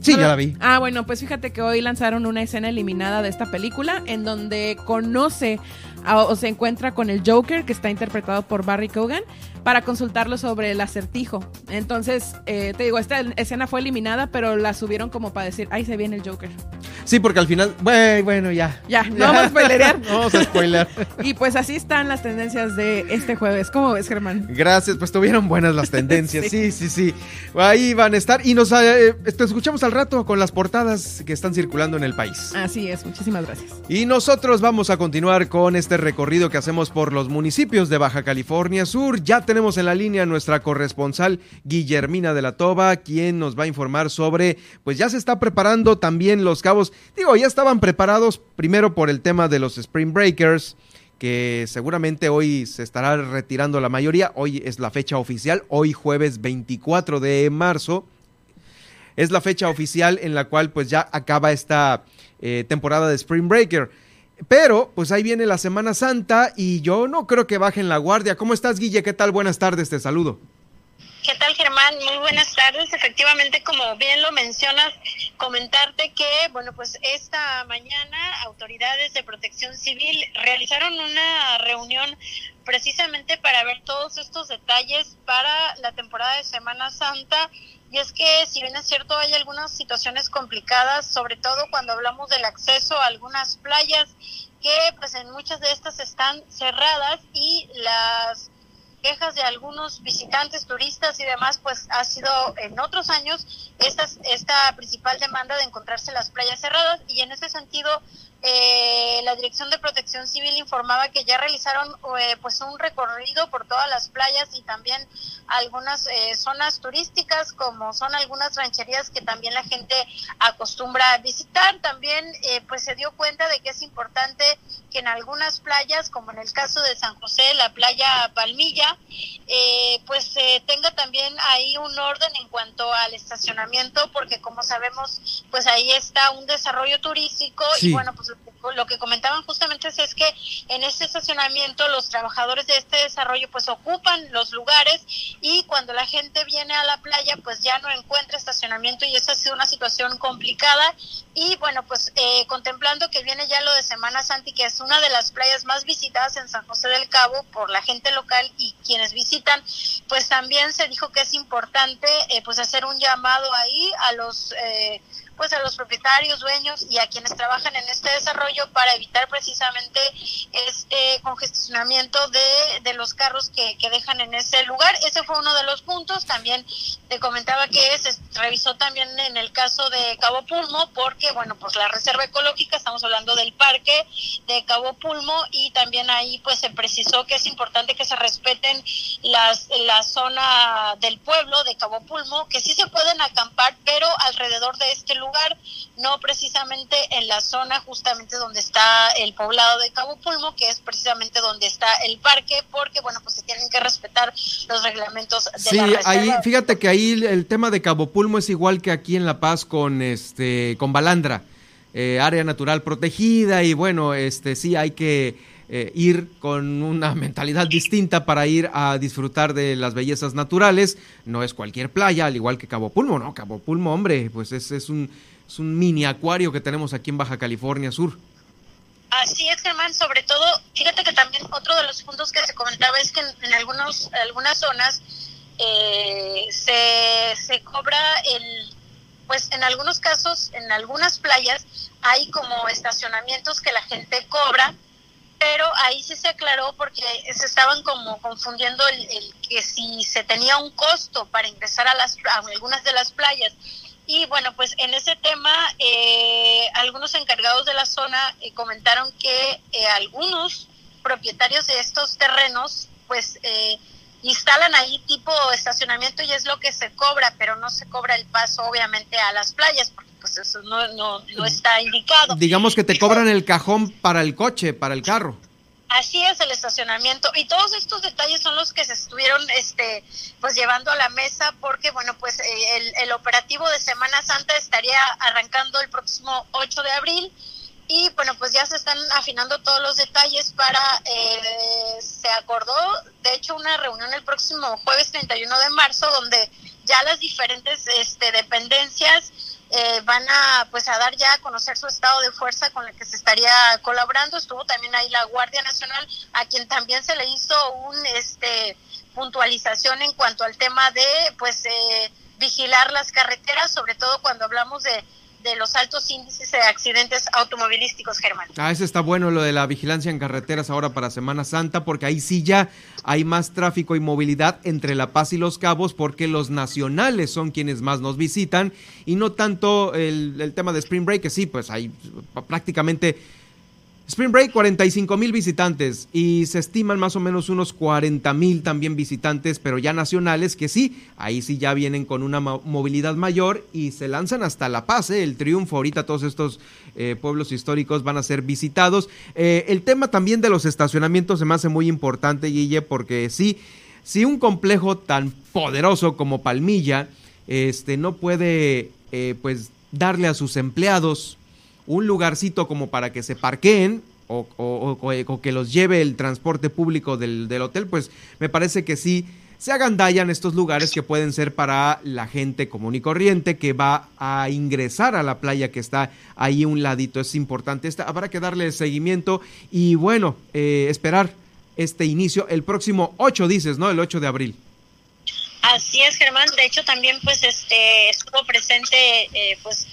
Sí, ya la vi. Ah, bueno, pues fíjate que hoy lanzaron una escena eliminada de esta película en donde conoce o se encuentra con el Joker que está interpretado por Barry Cogan para consultarlo sobre el acertijo. Entonces, eh, te digo, esta escena fue eliminada, pero la subieron como para decir, ahí se viene el Joker. Sí, porque al final, bueno, bueno ya. Ya, no vamos a spoilerear. vamos a spoiler. y pues así están las tendencias de este jueves. ¿Cómo ves, Germán? Gracias, pues tuvieron buenas las tendencias. sí. sí, sí, Ahí van a estar. Y nos eh, te escuchamos al rato con las portadas que están circulando en el país. Así es, muchísimas gracias. Y nosotros vamos a continuar con este recorrido que hacemos por los municipios de Baja California Sur. Ya tenemos en la línea nuestra corresponsal Guillermina de la Toba, quien nos va a informar sobre, pues ya se está preparando también los cabos. Digo, ya estaban preparados primero por el tema de los Spring Breakers que seguramente hoy se estará retirando la mayoría. Hoy es la fecha oficial, hoy jueves 24 de marzo. Es la fecha oficial en la cual pues ya acaba esta eh, temporada de Spring Breaker. Pero, pues ahí viene la Semana Santa y yo no creo que bajen la guardia. ¿Cómo estás, Guille? ¿Qué tal? Buenas tardes, te saludo. ¿Qué tal, Germán? Muy buenas tardes. Efectivamente, como bien lo mencionas, comentarte que, bueno, pues esta mañana autoridades de protección civil realizaron una reunión precisamente para ver todos estos detalles para la temporada de Semana Santa. Y es que, si bien es cierto, hay algunas situaciones complicadas, sobre todo cuando hablamos del acceso a algunas playas, que pues en muchas de estas están cerradas y las quejas de algunos visitantes, turistas y demás, pues ha sido en otros años esta, esta principal demanda de encontrarse las playas cerradas. Y en ese sentido eh, la Dirección de Protección Civil informaba que ya realizaron eh, pues un recorrido por todas las playas y también algunas eh, zonas turísticas como son algunas rancherías que también la gente acostumbra a visitar. También eh, pues se dio cuenta de que es importante que en algunas playas como en el caso de San José, la playa Palmilla, pues tenga también ahí un orden en cuanto al estacionamiento porque como sabemos pues ahí está un desarrollo turístico y bueno pues lo que comentaban justamente es, que en este estacionamiento los trabajadores de este desarrollo pues ocupan los lugares y cuando la gente viene a la playa pues ya no encuentra estacionamiento y esa ha sido una situación complicada. Y bueno pues eh, contemplando que viene ya lo de Semana Santa y que es una de las playas más visitadas en San José del Cabo por la gente local y quienes visitan pues también se dijo que es importante eh, pues hacer un llamado ahí a los eh, pues a los propietarios, dueños y a quienes trabajan en este desarrollo para evitar precisamente este congestionamiento de, de los carros que, que dejan en ese lugar. Ese fue uno de los puntos. También te comentaba que se revisó también en el caso de Cabo Pulmo, porque, bueno, pues la reserva ecológica, estamos hablando del parque de Cabo Pulmo y también ahí pues se precisó que es importante que se respeten las, la zona del pueblo de Cabo Pulmo, que sí se pueden acampar, pero alrededor de este lugar lugar, no precisamente en la zona justamente donde está el poblado de Cabo Pulmo, que es precisamente donde está el parque, porque bueno, pues se tienen que respetar los reglamentos de sí, ahí fíjate que ahí el tema de Cabo Pulmo es igual que aquí en La Paz con este con Balandra, eh, área natural protegida y bueno, este sí hay que eh, ir con una mentalidad distinta para ir a disfrutar de las bellezas naturales. No es cualquier playa, al igual que Cabo Pulmo, ¿no? Cabo Pulmo, hombre, pues es, es, un, es un mini acuario que tenemos aquí en Baja California Sur. Así es, Germán, sobre todo, fíjate que también otro de los puntos que se comentaba es que en, algunos, algunas zonas eh, se, se cobra el, pues en algunos casos, en algunas playas, hay como estacionamientos que la gente cobra pero ahí sí se aclaró porque se estaban como confundiendo el, que si se tenía un costo para ingresar a, las, algunas de las playas. Y bueno, pues en ese tema, eh, algunos encargados de la zona eh, comentaron que eh, algunos propietarios de estos terrenos, pues instalan ahí tipo estacionamiento y es lo que se cobra, pero no se cobra el paso obviamente a las playas, porque pues eso no, no, no está indicado. Digamos que te cobran el cajón para el coche, para el carro. Así es el estacionamiento y todos estos detalles son los que se estuvieron este pues llevando a la mesa porque bueno pues eh, el, el, operativo de Semana Santa estaría arrancando el próximo 8 de abril y bueno pues ya se están afinando todos los detalles para eh, se acordó de hecho una reunión el próximo jueves 31 de marzo donde ya las diferentes este, dependencias eh, van a pues a dar ya a conocer su estado de fuerza con el que se estaría colaborando. Estuvo también ahí la Guardia Nacional a quien también se le hizo un este puntualización en cuanto al tema de pues eh, vigilar las carreteras sobre todo cuando hablamos de de los altos índices de accidentes automovilísticos, Germán. Ah, eso está bueno lo de la vigilancia en carreteras ahora para Semana Santa, porque ahí sí ya hay más tráfico y movilidad entre La Paz y Los Cabos, porque los nacionales son quienes más nos visitan y no tanto el, el tema de Spring Break, que sí, pues hay prácticamente Spring Break, 45 mil visitantes y se estiman más o menos unos 40 mil también visitantes, pero ya nacionales, que sí, ahí sí ya vienen con una movilidad mayor y se lanzan hasta La Paz, ¿eh? el triunfo, ahorita todos estos eh, pueblos históricos van a ser visitados. Eh, el tema también de los estacionamientos se me hace muy importante, Guille, porque sí, si un complejo tan poderoso como Palmilla este, no puede pues darle a sus empleados un lugarcito como para que se parqueen, o, que los lleve el transporte público del, hotel, pues me parece que sí se agandallan estos lugares que pueden ser para la gente común y corriente que va a ingresar a la playa que está ahí un ladito. Es importante, habrá que darle seguimiento y bueno, eh, esperar este inicio el próximo 8, dices, ¿no? El 8 de abril. Así es, Germán. De hecho, también pues este estuvo presente eh, pues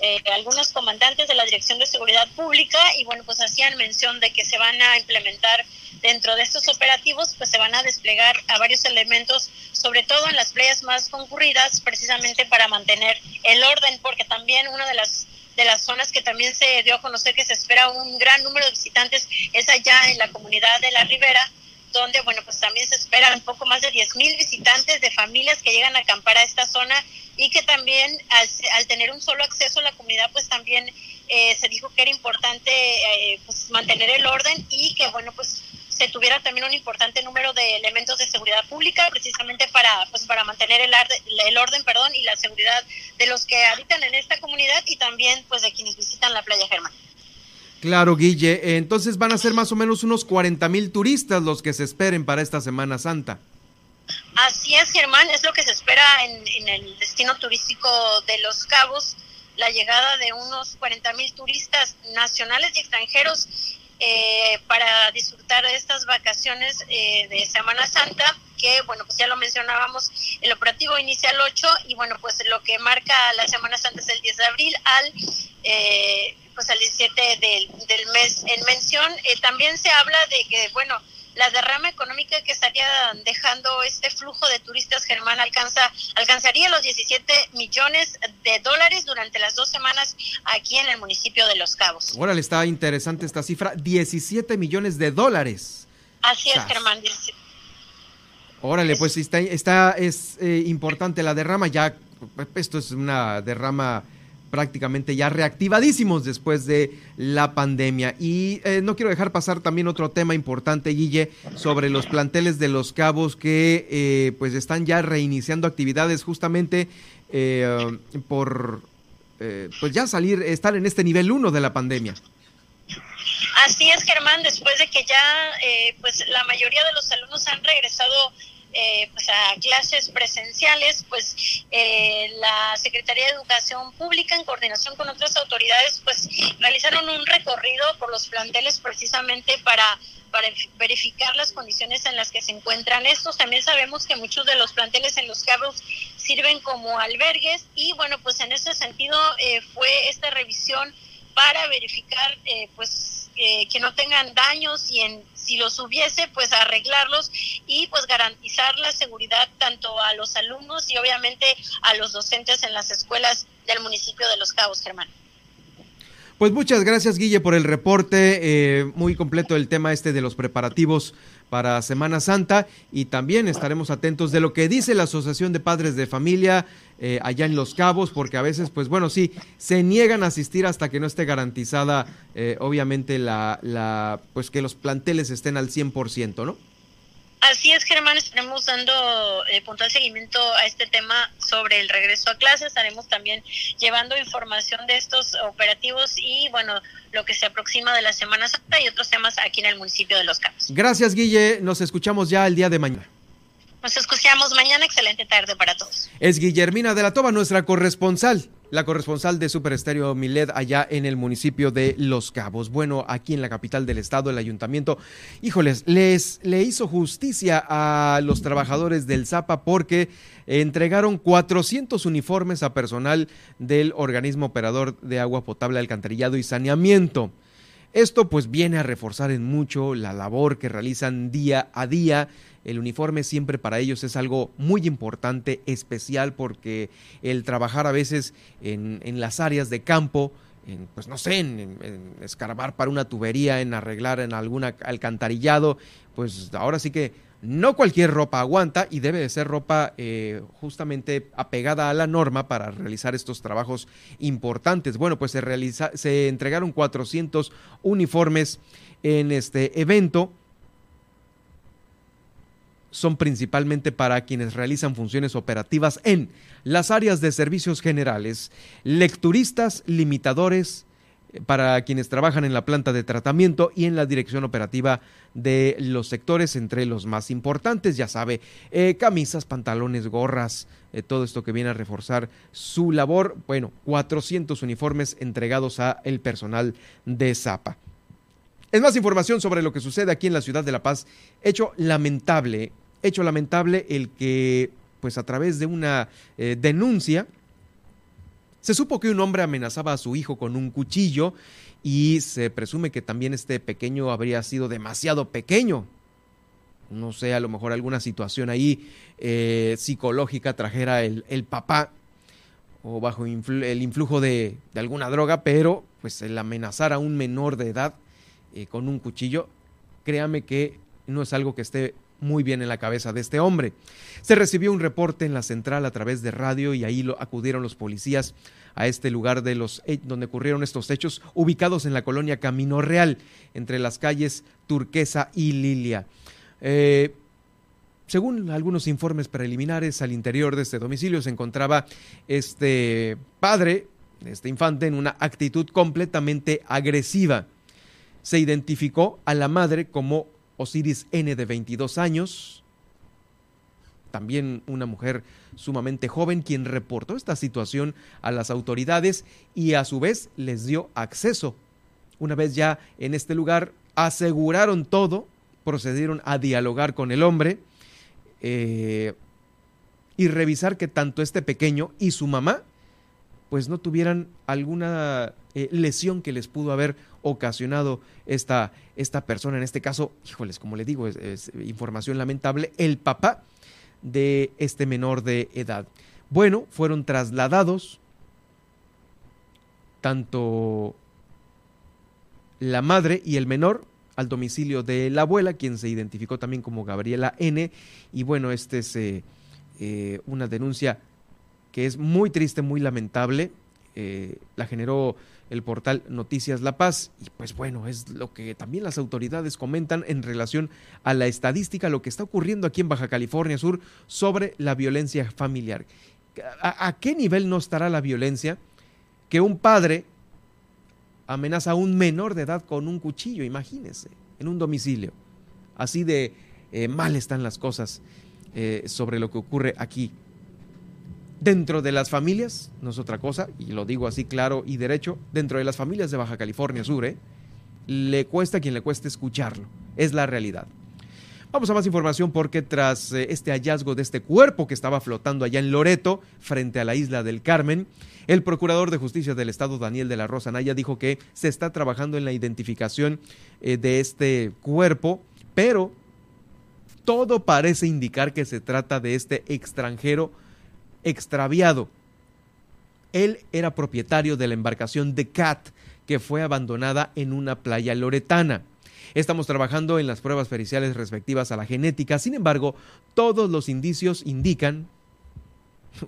eh, algunos comandantes de la Dirección de Seguridad Pública y bueno, pues hacían mención de que se van a implementar dentro de estos operativos, pues se van a desplegar a varios elementos, sobre todo en las playas más concurridas, precisamente para mantener el orden, porque también una de las de las zonas que también se dio a conocer que se espera un gran número de visitantes es allá en la comunidad de la Ribera, donde, bueno, pues también se esperan un poco más de 10 mil visitantes de familias que llegan a acampar a esta zona y que también al, tener un solo acceso a la comunidad, pues también eh, se dijo que era importante eh, pues mantener el orden y que, bueno, pues se tuviera también un importante número de elementos de seguridad pública precisamente para pues para mantener el, el orden perdón y la seguridad de los que habitan en esta comunidad y también pues de quienes visitan la playa Germán. Claro, Guille. Entonces van a ser más o menos unos 40 mil turistas los que se esperen para esta Semana Santa. Así es, Germán, es lo que se espera en, el destino turístico de Los Cabos, la llegada de unos 40 mil turistas nacionales y extranjeros eh, para disfrutar de estas vacaciones eh, de Semana Santa, que bueno, pues ya lo mencionábamos, el operativo inicia el 8 y bueno, pues lo que marca la Semana Santa es el 10 de abril al... Eh, pues al 17 del, del mes en mención. también se habla de que, bueno, la derrama económica que estaría dejando este flujo de turistas, Germán, alcanza, alcanzaría los 17 millones de dólares durante las dos semanas aquí en el municipio de Los Cabos. Órale, está interesante esta cifra, 17 millones de dólares. Así es, Germán. Órale, pues está, está es eh, importante la derrama, ya esto es una derrama prácticamente ya reactivadísimos después de la pandemia. Y eh, no quiero dejar pasar también otro tema importante, Guille, sobre los planteles de los cabos que eh, pues están ya reiniciando actividades justamente eh, por pues ya salir, estar en este nivel uno de la pandemia. Así es, Germán, después de que ya pues la mayoría de los alumnos han regresado eh, pues a clases presenciales, pues eh, la Secretaría de Educación Pública en coordinación con otras autoridades pues realizaron un recorrido por los planteles precisamente para para verificar las condiciones en las que se encuentran estos. También sabemos que muchos de los planteles en los cabos sirven como albergues y bueno, pues en ese sentido eh, fue esta revisión para verificar eh, pues eh, que no tengan daños y en si los hubiese pues arreglarlos y pues garantizar la seguridad tanto a los alumnos y obviamente a los docentes en las escuelas del municipio de Los Cabos, Germán. Pues muchas gracias Guille por el reporte, eh, muy completo el tema este de los preparativos para Semana Santa y también estaremos atentos de lo que dice la Asociación de Padres de Familia eh, allá en Los Cabos, porque a veces, pues bueno, sí, se niegan a asistir hasta que no esté garantizada, eh, obviamente, la, pues que los planteles estén al 100%, ¿no? Así es, Germán, estaremos dando eh, puntual seguimiento a este tema sobre el regreso a clases. Estaremos también llevando información de estos operativos y, bueno, lo que se aproxima de la Semana Santa y otros temas aquí en el municipio de Los Cabos. Gracias, Guille. Nos escuchamos ya el día de mañana. Nos escuchamos mañana. Excelente tarde para todos. Es Guillermina de la Toba, nuestra corresponsal la corresponsal de Super Estéreo Miled allá en el municipio de Los Cabos. Bueno, aquí en la capital del estado, el ayuntamiento, híjoles, les le hizo justicia a los trabajadores del Zapa porque entregaron 400 uniformes a personal del organismo operador de agua potable, alcantarillado y saneamiento. Esto pues viene a reforzar en mucho la labor que realizan día a día el uniforme siempre para ellos es algo muy importante, especial, porque el trabajar a veces en, las áreas de campo, en, pues no sé, en, escarbar para una tubería, en arreglar en algún alcantarillado, pues ahora sí que no cualquier ropa aguanta y debe de ser ropa eh, justamente apegada a la norma para realizar estos trabajos importantes. Bueno, pues se, realiza, se entregaron 400 uniformes en este evento son principalmente para quienes realizan funciones operativas en las áreas de servicios generales, lecturistas, limitadores, para quienes trabajan en la planta de tratamiento y en la dirección operativa de los sectores, entre los más importantes, ya sabe, eh, camisas, pantalones, gorras, eh, todo esto que viene a reforzar su labor. Bueno, 400 uniformes entregados a el personal de Zapa. Es más información sobre lo que sucede aquí en la ciudad de La Paz. Hecho lamentable, hecho lamentable el que, pues a través de una eh, denuncia, se supo que un hombre amenazaba a su hijo con un cuchillo y se presume que también este pequeño habría sido demasiado pequeño. No sé, a lo mejor alguna situación ahí eh, psicológica trajera el, papá o bajo el influjo de, alguna droga, pero pues el amenazar a un menor de edad eh, con un cuchillo, créame que no es algo que esté muy bien en la cabeza de este hombre. Se recibió un reporte en la central a través de radio y ahí lo, acudieron los policías a este lugar de los donde ocurrieron estos hechos, ubicados en la colonia Camino Real, entre las calles Turquesa y Lilia. Eh, según algunos informes preliminares, al interior de este domicilio se encontraba este padre, este infante, en una actitud completamente agresiva. Se identificó a la madre como Osiris N de 22 años, también una mujer sumamente joven quien reportó esta situación a las autoridades y a su vez les dio acceso. Una vez ya en este lugar aseguraron todo, procedieron a dialogar con el hombre eh, y revisar que tanto este pequeño y su mamá pues no tuvieran alguna eh, lesión que les pudo haber ocasionado esta, esta persona. En este caso, híjoles, como le digo, es, información lamentable, el papá de este menor de edad. Bueno, fueron trasladados tanto la madre y el menor al domicilio de la abuela, quien se identificó también como Gabriela N. Y bueno, esta es eh, eh, una denuncia que es muy triste, muy lamentable. Eh, la generó el portal Noticias La Paz. Y pues bueno, es lo que también las autoridades comentan en relación a la estadística, lo que está ocurriendo aquí en Baja California Sur sobre la violencia familiar. ¿A, qué nivel no estará la violencia que un padre amenaza a un menor de edad con un cuchillo? Imagínense, en un domicilio. Así de eh, mal están las cosas eh, sobre lo que ocurre aquí Dentro de las familias, no es otra cosa, y lo digo así claro y derecho, dentro de las familias de Baja California Sur, ¿eh? le cuesta a quien le cueste escucharlo, es la realidad. Vamos a más información porque tras eh, este hallazgo de este cuerpo que estaba flotando allá en Loreto, frente a la isla del Carmen, el procurador de justicia del estado, Daniel de la Rosa Naya, dijo que se está trabajando en la identificación eh, de este cuerpo, pero todo parece indicar que se trata de este extranjero extraviado. Él era propietario de la embarcación de Cat, que fue abandonada en una playa loretana. Estamos trabajando en las pruebas periciales respectivas a la genética, sin embargo, todos los indicios indican,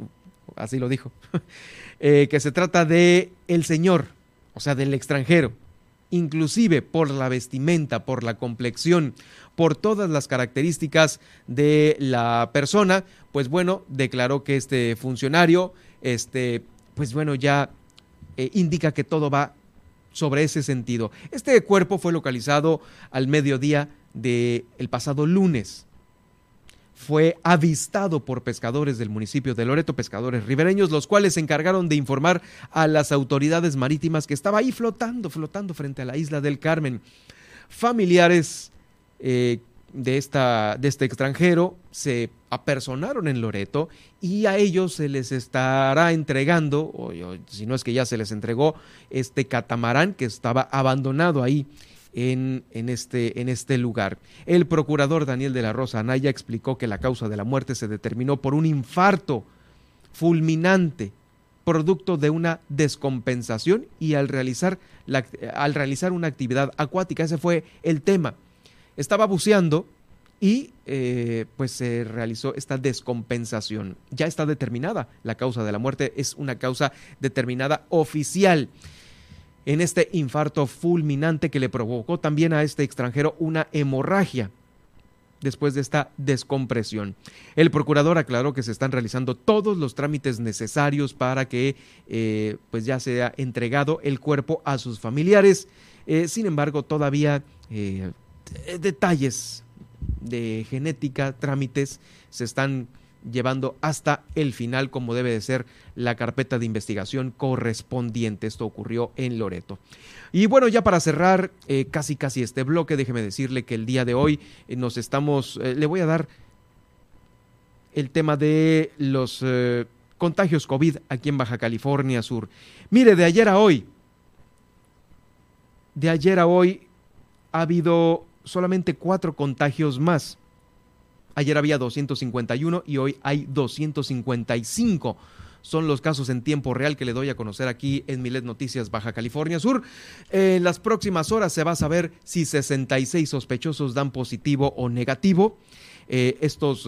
así lo dijo, eh, que se trata de el señor, o sea, del extranjero, inclusive por la vestimenta, por la complexión, por todas las características de la persona, pues bueno, declaró que este funcionario, este, pues bueno, ya eh, indica que todo va sobre ese sentido. Este cuerpo fue localizado al mediodía del el pasado lunes. Fue avistado por pescadores del municipio de Loreto, pescadores ribereños, los cuales se encargaron de informar a las autoridades marítimas que estaba ahí flotando, flotando frente a la isla del Carmen. Familiares eh, de, esta, de este extranjero se apersonaron en Loreto y a ellos se les estará entregando, o, si no es que ya se les entregó, este catamarán que estaba abandonado ahí en, en, este, en este lugar. El procurador Daniel de la Rosa Anaya explicó que la causa de la muerte se determinó por un infarto fulminante producto de una descompensación y al realizar, la, al realizar una actividad acuática. Ese fue el tema estaba buceando y eh, pues se realizó esta descompensación. Ya está determinada la causa de la muerte, es una causa determinada oficial en este infarto fulminante que le provocó también a este extranjero una hemorragia. después de esta descompresión. El procurador aclaró que se están realizando todos los trámites necesarios para que eh, pues ya sea entregado el cuerpo a sus familiares. Eh, sin embargo, todavía eh, detalles de genética, trámites, se están llevando hasta el final como debe de ser la carpeta de investigación correspondiente. Esto ocurrió en Loreto. Y bueno, ya para cerrar eh, casi casi este bloque, déjeme decirle que el día de hoy eh, nos estamos, eh, le voy a dar el tema de los contagios COVID aquí en Baja California Sur. Mire, de ayer a hoy, de ayer a hoy ha habido solamente cuatro contagios más. Ayer había 251 y hoy hay 255. Son los casos en tiempo real que le doy a conocer aquí en Milet Noticias Baja California Sur. En las próximas horas se va a saber si 66 sospechosos dan positivo o negativo. Eh, estos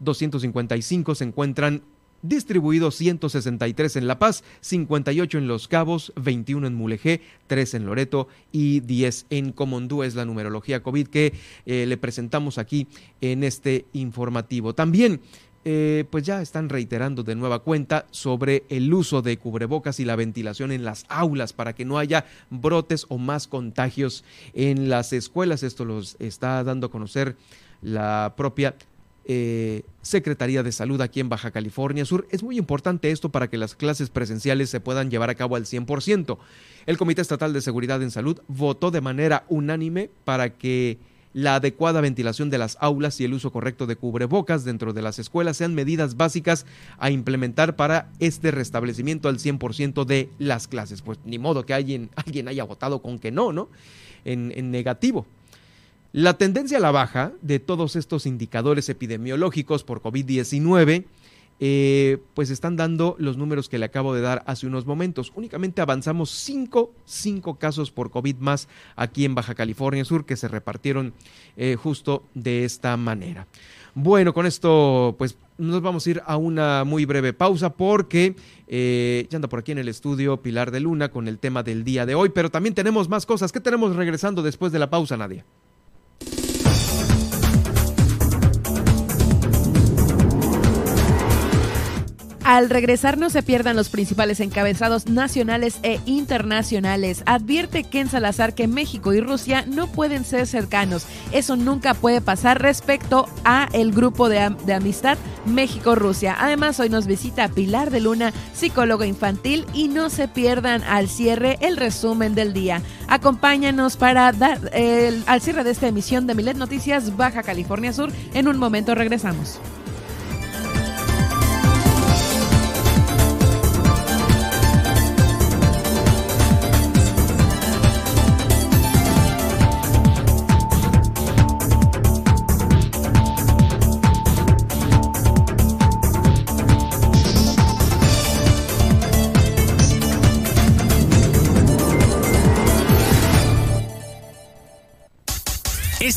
255 eh, se encuentran distribuidos 163 en La Paz, 58 en Los Cabos, 21 en Mulegé, 3 en Loreto y 10 en Comondú. Es la numerología COVID que eh, le presentamos aquí en este informativo. También eh, pues ya están reiterando de nueva cuenta sobre el uso de cubrebocas y la ventilación en las aulas para que no haya brotes o más contagios en las escuelas. Esto los está dando a conocer la propia eh, Secretaría de Salud aquí en Baja California Sur. Es muy importante esto para que las clases presenciales se puedan llevar a cabo al 100%. El Comité Estatal de Seguridad en Salud votó de manera unánime para que la adecuada ventilación de las aulas y el uso correcto de cubrebocas dentro de las escuelas sean medidas básicas a implementar para este restablecimiento al 100% de las clases. Pues ni modo que alguien, alguien haya votado con que no, ¿no? en negativo. La tendencia a la baja de todos estos indicadores epidemiológicos por COVID-19 eh, pues están dando los números que le acabo de dar hace unos momentos. Únicamente avanzamos cinco, cinco casos por COVID más aquí en Baja California Sur que se repartieron eh, justo de esta manera. Bueno, con esto pues nos vamos a ir a una muy breve pausa porque eh, ya anda por aquí en el estudio Pilar de Luna con el tema del día de hoy, pero también tenemos más cosas. ¿Qué tenemos regresando después de la pausa, Nadia? Al regresar no se pierdan los principales encabezados nacionales e internacionales. Advierte Ken Salazar que México y Rusia no pueden ser cercanos. Eso nunca puede pasar respecto a el grupo de, de amistad México-Rusia. Además, hoy nos visita Pilar de Luna, psicóloga infantil, y no se pierdan al cierre el resumen del día. Acompáñanos para dar el, al cierre de esta emisión de Milet Noticias Baja California Sur. En un momento regresamos.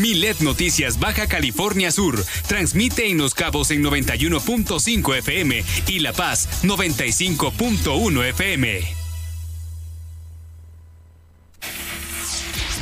Milet Noticias Baja California Sur transmite en Los Cabos en 91.5 FM y La Paz 95.1 FM.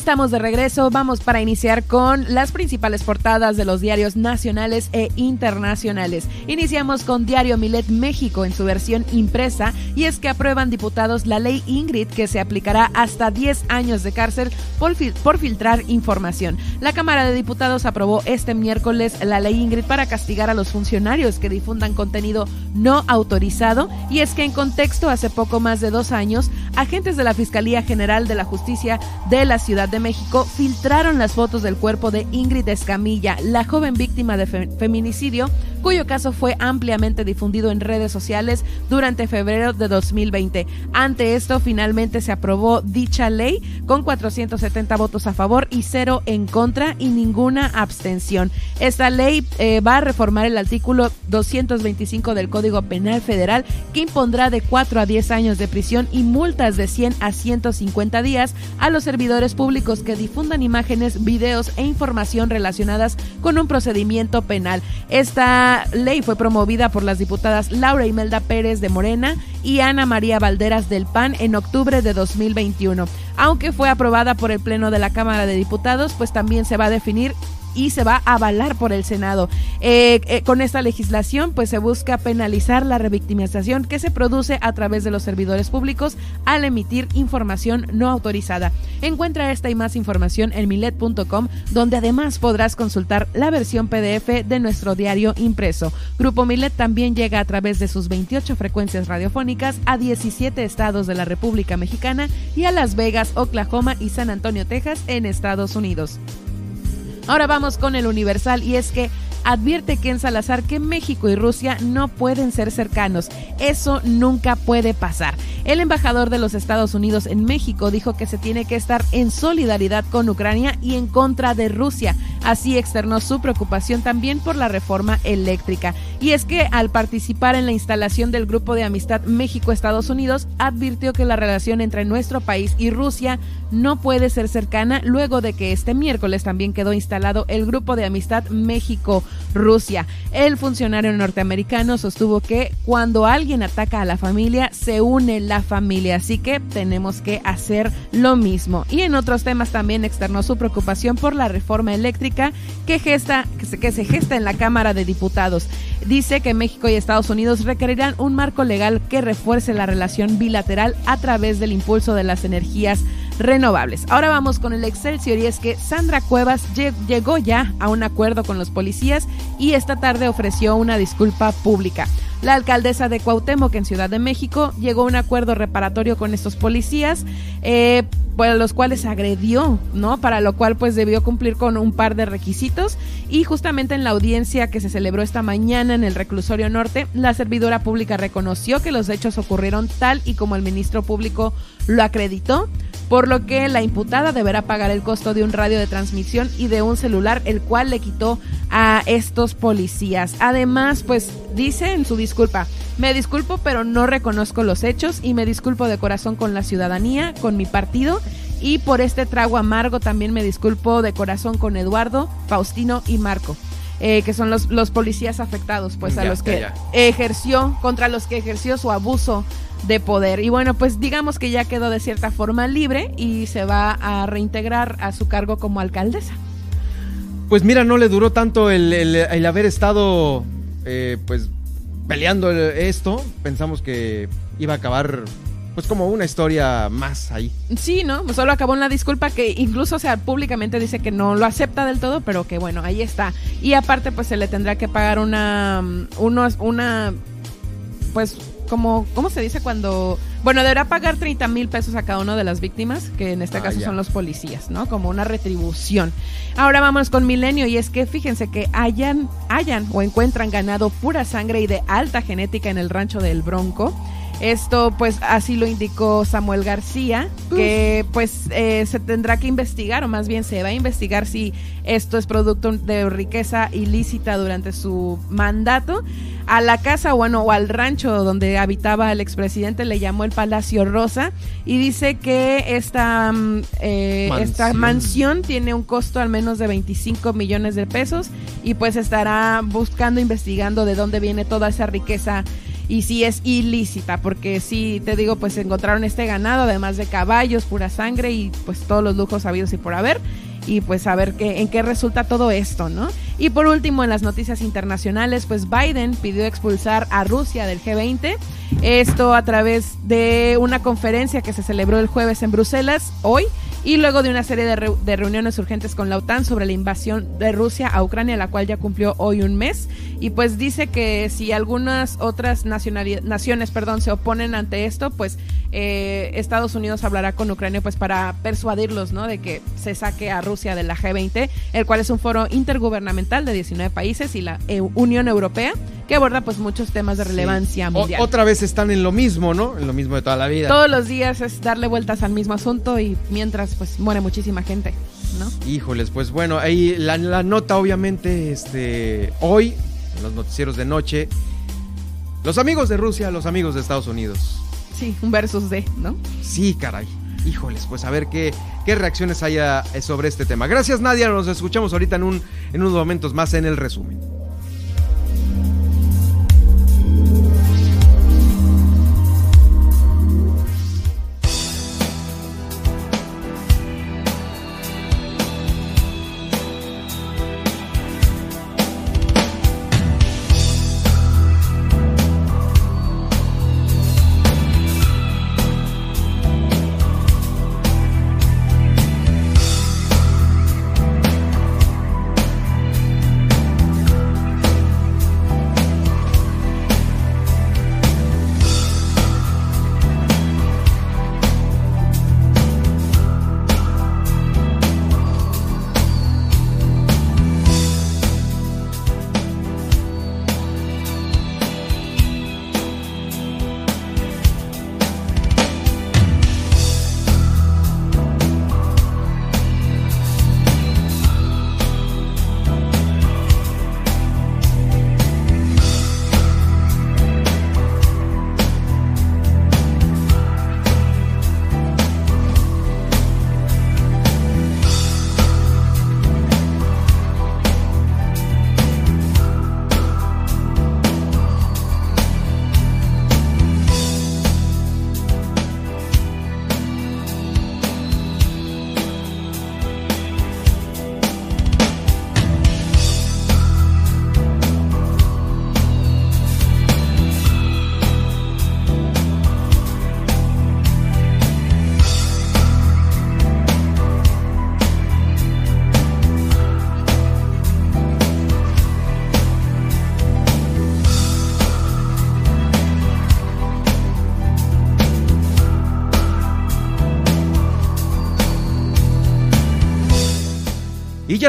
Estamos de regreso. Vamos para iniciar con las principales portadas de los diarios nacionales e internacionales. Iniciamos con Diario Milet México en su versión impresa y es que aprueban diputados la ley Ingrid que se aplicará hasta 10 años de cárcel por, filtrar información. La Cámara de Diputados aprobó este miércoles la ley Ingrid para castigar a los funcionarios que difundan contenido no autorizado y es que en contexto hace poco más de dos años agentes de la Fiscalía General de la Justicia de la Ciudad de México filtraron las fotos del cuerpo de Ingrid Escamilla, la joven víctima de feminicidio, cuyo caso fue ampliamente difundido en redes sociales durante febrero de 2020. Ante esto, finalmente se aprobó dicha ley con 470 votos a favor y cero en contra y ninguna abstención. Esta ley eh, va a reformar el artículo 225 del Código Penal Federal que impondrá de 4 a 10 años de prisión y multas de 100 a 150 días a los servidores públicos que difundan imágenes, videos e información relacionadas con un procedimiento penal. Esta ley fue promovida por las diputadas Laura Imelda Pérez de Morena y Ana María Valderas del PAN en octubre de 2021. Aunque fue aprobada por el Pleno de la Cámara de Diputados, pues también se va a definir y se va a avalar por el Senado. Eh, eh, con esta legislación, pues se busca penalizar la revictimización que se produce a través de los servidores públicos al emitir información no autorizada. Encuentra esta y más información en milet.com, donde además podrás consultar la versión PDF de nuestro diario impreso. Grupo Milet también llega a través de sus 28 frecuencias radiofónicas a 17 estados de la República Mexicana y a Las Vegas, Oklahoma y San Antonio, Texas en Estados Unidos. Ahora vamos con el Universal y es que advierte Ken Salazar que México y Rusia no pueden ser cercanos. Eso nunca puede pasar. El embajador de los Estados Unidos en México dijo que se tiene que estar en solidaridad con Ucrania y en contra de Rusia. Así externó su preocupación también por la reforma eléctrica. Y es que al participar en la instalación del Grupo de Amistad México-Estados Unidos, advirtió que la relación entre nuestro país y Rusia no puede ser cercana luego de que este miércoles también quedó instalado el Grupo de Amistad México-Rusia. El funcionario norteamericano sostuvo que cuando alguien ataca a la familia, se une la familia, así que tenemos que hacer lo mismo. Y en otros temas también externó su preocupación por la reforma eléctrica que, gesta, que, se, se gesta en la Cámara de Diputados. Dice que México y Estados Unidos requerirán un marco legal que refuerce la relación bilateral a través del impulso de las energías renovables. Ahora vamos con el Excelsior y es que Sandra Cuevas llegó ya a un acuerdo con los policías y esta tarde ofreció una disculpa pública. La alcaldesa de Cuauhtémoc en Ciudad de México llegó a un acuerdo reparatorio con estos policías, eh, los cuales agredió, ¿no? Para lo cual pues debió cumplir con un par de requisitos y justamente en la audiencia que se celebró esta mañana en el reclusorio norte, la servidora pública reconoció que los hechos ocurrieron tal y como el ministro público lo acreditó por lo que la imputada deberá pagar el costo de un radio de transmisión y de un celular, el cual le quitó a estos policías. Además, pues dice en su disculpa, me disculpo pero no reconozco los hechos y me disculpo de corazón con la ciudadanía, con mi partido y por este trago amargo también me disculpo de corazón con Eduardo, Faustino y Marco. Eh, que son los, los policías afectados, pues a los que ejerció, contra los que ejerció su abuso de poder. Y bueno, pues digamos que ya quedó de cierta forma libre y se va a reintegrar a su cargo como alcaldesa. Pues mira, no le duró tanto el, haber estado eh, pues peleando esto. Pensamos que iba a acabar pues como una historia más ahí. Sí, ¿no? Solo acabó en la disculpa que incluso, o sea, públicamente dice que no lo acepta del todo, pero que bueno, ahí está. Y aparte, pues se le tendrá que pagar una, unos, una, pues como, ¿cómo se dice cuando? Bueno, deberá pagar 30 mil pesos a cada una de las víctimas, que en este ah, caso son los policías, ¿no? Como una retribución. Ahora vamos con Milenio y es que fíjense que hayan, hayan o encuentran ganado pura sangre y de alta genética en el rancho del Bronco. Esto pues así lo indicó Samuel García, que pues eh, se tendrá que investigar, o más bien se va a investigar si esto es producto de riqueza ilícita durante su mandato. A la casa, bueno, o al rancho donde habitaba el expresidente le llamó el Palacio Rosa y dice que esta, mm, eh, mansión. esta mansión tiene un costo al menos de 25 millones de pesos y pues estará buscando, investigando de dónde viene toda esa riqueza y si es ilícita, porque sí, te digo, pues encontraron este ganado, además de caballos, pura sangre y pues todos los lujos habidos y por haber y pues a ver qué, en qué resulta todo esto, ¿no? Y por último, en las noticias internacionales, pues Biden pidió expulsar a Rusia del G20, esto a través de una conferencia que se celebró el jueves en Bruselas, hoy, y luego de una serie de, reuniones urgentes con la OTAN sobre la invasión de Rusia a Ucrania, la cual ya cumplió hoy un mes, y pues dice que si algunas otras naciones perdón, se oponen ante esto, pues eh, Estados Unidos hablará con Ucrania pues para persuadirlos ¿no? de que se saque a Rusia de la G20, el cual es un foro intergubernamental de 19 países y la e Unión Europea que aborda pues muchos temas de relevancia mundial. otra vez están en lo mismo, ¿no? En lo mismo de toda la vida. Todos los días es darle vueltas al mismo asunto y mientras pues muere muchísima gente, ¿no? Híjoles, pues bueno, ahí la, nota obviamente este hoy en los noticieros de noche los amigos de Rusia, los amigos de Estados Unidos. Sí, un versus de, ¿no? Sí, caray. Híjoles, pues a ver qué, qué reacciones haya sobre este tema. Gracias, Nadia. Nos escuchamos ahorita en, un, en unos momentos más en el resumen.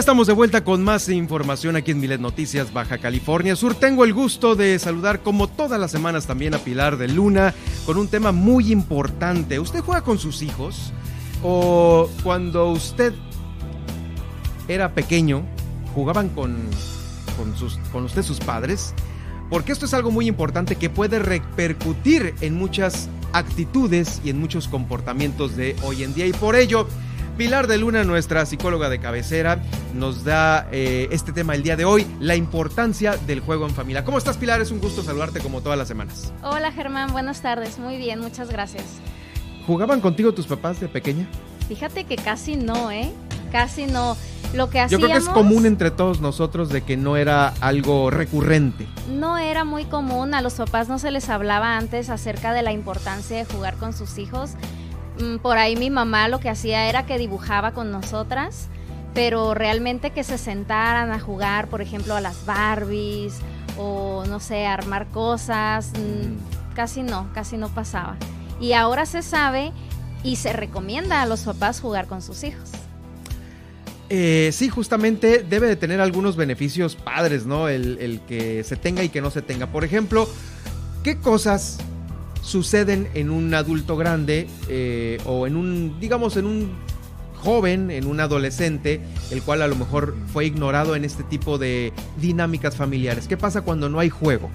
Estamos de vuelta con más información aquí en Milet Noticias Baja California Sur. Tengo el gusto de saludar como todas las semanas también a Pilar de Luna con un tema muy importante. ¿Usted juega con sus hijos? ¿O cuando usted era pequeño, jugaban con, con, usted sus padres? Porque esto es algo muy importante que puede repercutir en muchas actitudes y en muchos comportamientos de hoy en día. Y por ello, Pilar de Luna, nuestra psicóloga de cabecera, nos da eh, este tema el día de hoy, la importancia del juego en familia. ¿Cómo estás, Pilar? Es un gusto saludarte como todas las semanas. Hola, Germán. Buenas tardes. Muy bien, muchas gracias. ¿Jugaban contigo tus papás de pequeña? Fíjate que casi no, ¿eh? Casi no. Lo que hacíamos, Yo creo que es común entre todos nosotros de que no era algo recurrente. No era muy común, a los papás no se les hablaba antes acerca de la importancia de jugar con sus hijos. Mm, por ahí mi mamá lo que hacía era que dibujaba con nosotras, pero realmente que se sentaran a jugar, por ejemplo, a las Barbies o no sé, armar cosas, mm, casi no, casi no pasaba. Y ahora se sabe y se recomienda a los papás jugar con sus hijos. Eh, sí, justamente debe de tener algunos beneficios padres, ¿no? El, el, que se tenga y que no se tenga. Por ejemplo, ¿qué cosas suceden en un adulto grande eh, o en un, digamos, en un joven, en un adolescente, el cual a lo mejor fue ignorado en este tipo de dinámicas familiares. ¿Qué pasa cuando no hay juego?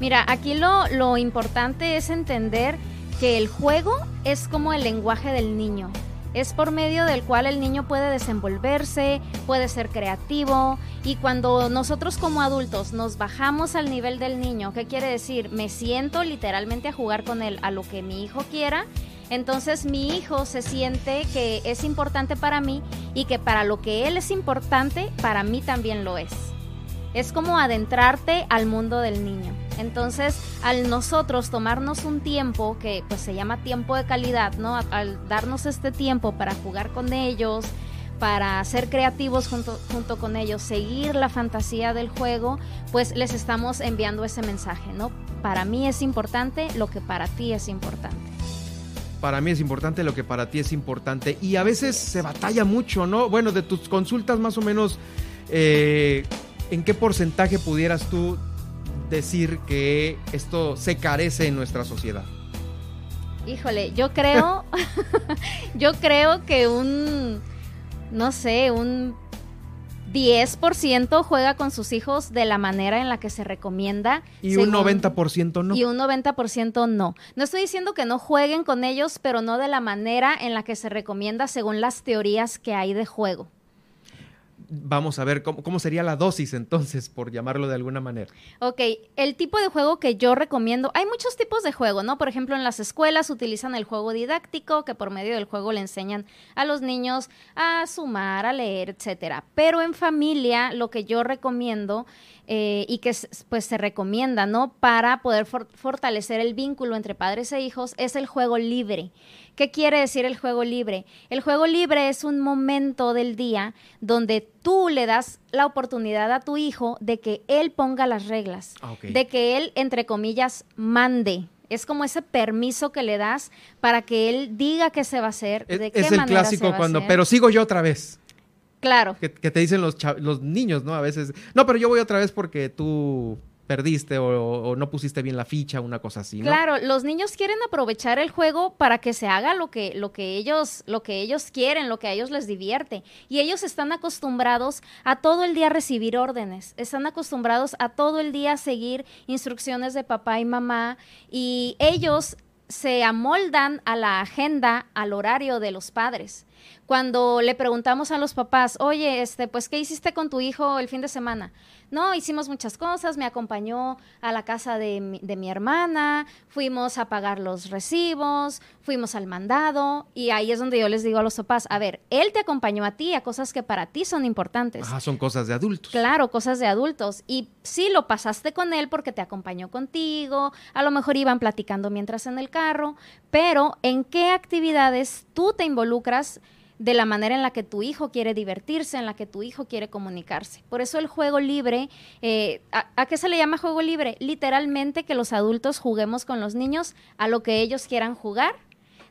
Mira, aquí lo, lo importante es entender que el juego es como el lenguaje del niño es por medio del cual el niño puede desenvolverse, puede ser creativo y cuando nosotros como adultos nos bajamos al nivel del niño, ¿qué quiere decir? Me siento literalmente a jugar con él a lo que mi hijo quiera. Entonces mi hijo se siente que es importante para mí y que para lo que él es importante, para mí también lo es. Es como adentrarte al mundo del niño. Entonces, al nosotros tomarnos un tiempo que pues se llama tiempo de calidad, ¿no? Al darnos este tiempo para jugar con ellos, para ser creativos junto, junto con ellos, seguir la fantasía del juego, pues les estamos enviando ese mensaje, ¿no? Para mí es importante lo que para ti es importante. Para mí es importante lo que para ti es importante. Y a veces se batalla mucho, ¿no? Bueno, de tus consultas más o menos, eh, ¿en qué porcentaje pudieras tú decir que esto se carece en nuestra sociedad? Híjole, yo creo, yo creo que un, no sé, un 10% juega con sus hijos de la manera en la que se recomienda. Y un 90% no. Y un 90% no. No estoy diciendo que no jueguen con ellos, pero no de la manera en la que se recomienda según las teorías que hay de juego vamos a ver cómo, sería la dosis entonces, por llamarlo de alguna manera. Ok, el tipo de juego que yo recomiendo, hay muchos tipos de juego, ¿no? Por ejemplo, en las escuelas utilizan el juego didáctico, que por medio del juego le enseñan a los niños a sumar, a leer, etcétera. Pero en familia, lo que yo recomiendo eh, y que pues se recomienda, ¿no? Para poder fortalecer el vínculo entre padres e hijos es el juego libre. ¿Qué quiere decir el juego libre? El juego libre es un momento del día donde tú le das la oportunidad a tu hijo de que él ponga las reglas, ah, de que él, entre comillas, mande. Es como ese permiso que le das para que él diga qué se va a hacer, de qué es el clásico cuando, pero sigo yo otra vez. Claro. Que, te dicen los, los niños, ¿no? A veces, no, pero yo voy otra vez porque tú perdiste o, no pusiste bien la ficha, una cosa así. ¿no? Claro, los niños quieren aprovechar el juego para que se haga lo que, lo que ellos, lo que ellos quieren, lo que a ellos les divierte. Y ellos están acostumbrados a todo el día recibir órdenes, están acostumbrados a todo el día seguir instrucciones de papá y mamá, y ellos se amoldan a la agenda, al horario de los padres. Cuando le preguntamos a los papás, oye, este, pues, ¿qué hiciste con tu hijo el fin de semana? No, hicimos muchas cosas, me acompañó a la casa de mi, de mi hermana, fuimos a pagar los recibos, fuimos al mandado, y ahí es donde yo les digo a los papás, a ver, él te acompañó a ti a cosas que para ti son importantes. Ajá, son cosas de adultos. Claro, cosas de adultos. Y sí, lo pasaste con él porque te acompañó contigo, a lo mejor iban platicando mientras en el carro, pero ¿en qué actividades tú te involucras? De la manera en la que tu hijo quiere divertirse, en la que tu hijo quiere comunicarse. Por eso el juego libre, eh, ¿a, qué se le llama juego libre? Literalmente que los adultos juguemos con los niños a lo que ellos quieran jugar,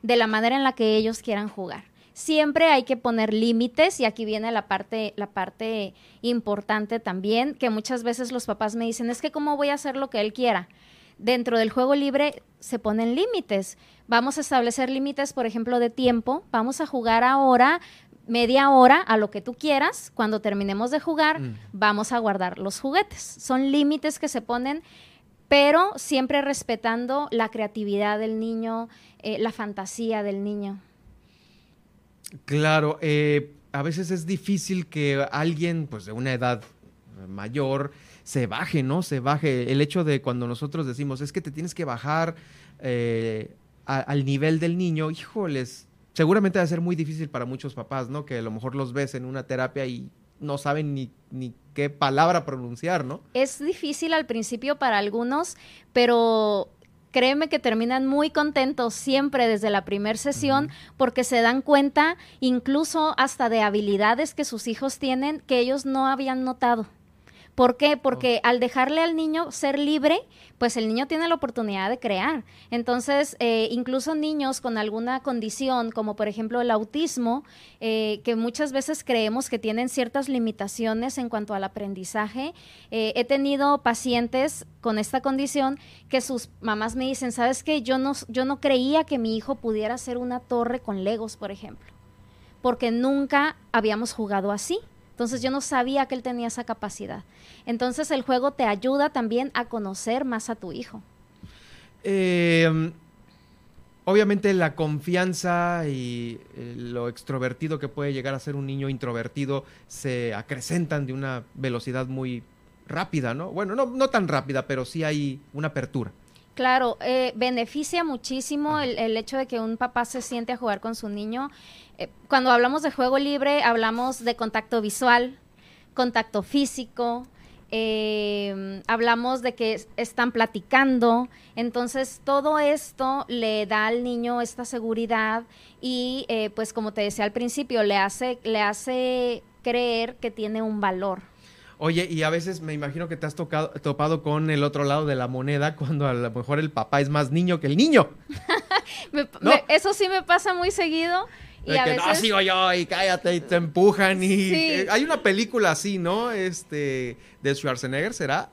de la manera en la que ellos quieran jugar. Siempre hay que poner límites y aquí viene la parte, la parte importante también, que muchas veces los papás me dicen, es que cómo voy a hacer lo que él quiera. Dentro del juego libre se ponen límites. Vamos a establecer límites, por ejemplo, de tiempo. Vamos a jugar ahora media hora a lo que tú quieras. Cuando terminemos de jugar, mm. vamos a guardar los juguetes. Son límites que se ponen, pero siempre respetando la creatividad del niño, eh, la fantasía del niño. Claro, eh, a veces es difícil que alguien, pues de una edad mayor, se baje, ¿no? Se baje. El hecho de cuando nosotros decimos, es que te tienes que bajar eh, al nivel del niño, híjoles, seguramente va a ser muy difícil para muchos papás, ¿no? Que a lo mejor los ves en una terapia y no saben ni, ni qué palabra pronunciar, ¿no? Es difícil al principio para algunos, pero créeme que terminan muy contentos siempre desde la primera sesión porque se dan cuenta incluso hasta de habilidades que sus hijos tienen que ellos no habían notado. ¿Por qué? Porque al dejarle al niño ser libre, pues el niño tiene la oportunidad de crear. Entonces, eh, incluso niños con alguna condición, como por ejemplo el autismo, eh, que muchas veces creemos que tienen ciertas limitaciones en cuanto al aprendizaje, eh, he tenido pacientes con esta condición que sus mamás me dicen, ¿sabes qué? Yo no, yo no creía que mi hijo pudiera hacer una torre con legos, por ejemplo, porque nunca habíamos jugado así. Entonces yo no sabía que él tenía esa capacidad. Entonces el juego te ayuda también a conocer más a tu hijo. Em, obviamente la confianza y eh, lo extrovertido que puede llegar a ser un niño introvertido se acrecentan de una velocidad muy rápida, ¿no? Bueno, no, no tan rápida, pero sí hay una apertura. Claro, eh, beneficia muchísimo el, el, hecho de que un papá se siente a jugar con su niño. Eh, cuando hablamos de juego libre, hablamos de contacto visual, contacto físico, eh, hablamos de que están platicando, entonces todo esto le da al niño esta seguridad y eh, pues como te decía al principio, le hace, le hace creer que tiene un valor. Oye, y a veces me imagino que te has tocado, topado con el otro lado de la moneda cuando a lo mejor el papá es más niño que el niño. eso sí me pasa muy seguido. Y que no sigo yo y cállate y te empujan y eh, hay una película así, ¿no? Este de Schwarzenegger será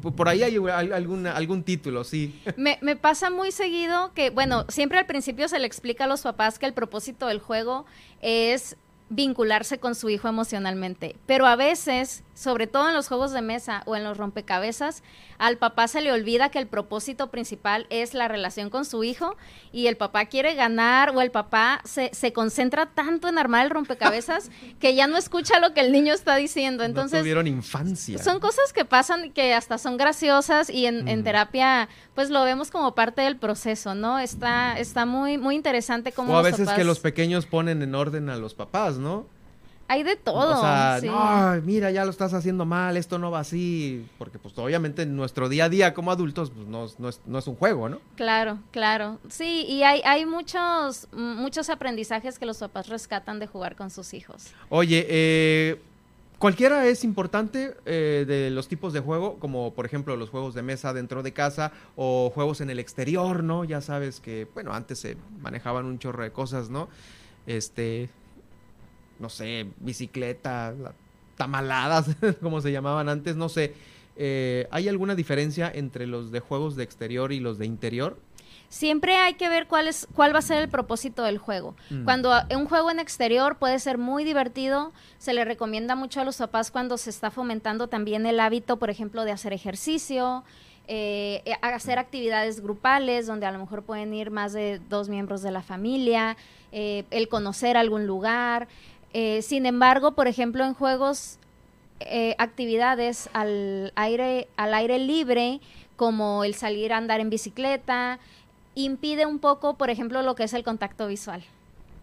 por ahí hay algún, algún título, sí. Me, me, pasa muy seguido que, bueno, siempre al principio se le explica a los papás que el propósito del juego es vincularse con su hijo emocionalmente. Pero a veces, sobre todo en los juegos de mesa o en los rompecabezas, al papá se le olvida que el propósito principal es la relación con su hijo y el papá quiere ganar o el papá se, se concentra tanto en armar el rompecabezas que ya no escucha lo que el niño está diciendo. Entonces, no tuvieron infancia. Son cosas que pasan que hasta son graciosas y en, en, terapia pues lo vemos como parte del proceso, ¿no? Está, está muy, muy interesante cómo... O a veces que los pequeños ponen en orden a los papás, ¿no? Hay de todo. O sea, no, mira, ya lo estás haciendo mal, esto no va así. Porque, pues, obviamente, en nuestro día a día como adultos, pues, no, no, es, no es un juego, ¿no? Claro, claro. Sí, y hay, hay muchos, muchos aprendizajes que los papás rescatan de jugar con sus hijos. Oye, eh, Cualquiera es importante eh, de los tipos de juego, como por ejemplo los juegos de mesa dentro de casa o juegos en el exterior, ¿no? Ya sabes que, bueno, antes se manejaban un chorro de cosas, ¿no? Este, no sé, bicicleta, tamaladas, como se llamaban antes, no sé. Eh, ¿Hay alguna diferencia entre los de juegos de exterior y los de interior? Siempre hay que ver cuál, es, cuál va a ser el propósito del juego. Mm. Cuando un juego en exterior puede ser muy divertido, se le recomienda mucho a los papás cuando se está fomentando también el hábito, por ejemplo, de hacer ejercicio, eh, hacer actividades grupales donde a lo mejor pueden ir más de dos miembros de la familia, eh, el conocer algún lugar. Eh, sin embargo, por ejemplo, en juegos, eh, actividades al aire, al aire libre, como el salir a andar en bicicleta, impide un poco, por ejemplo, lo que es el contacto visual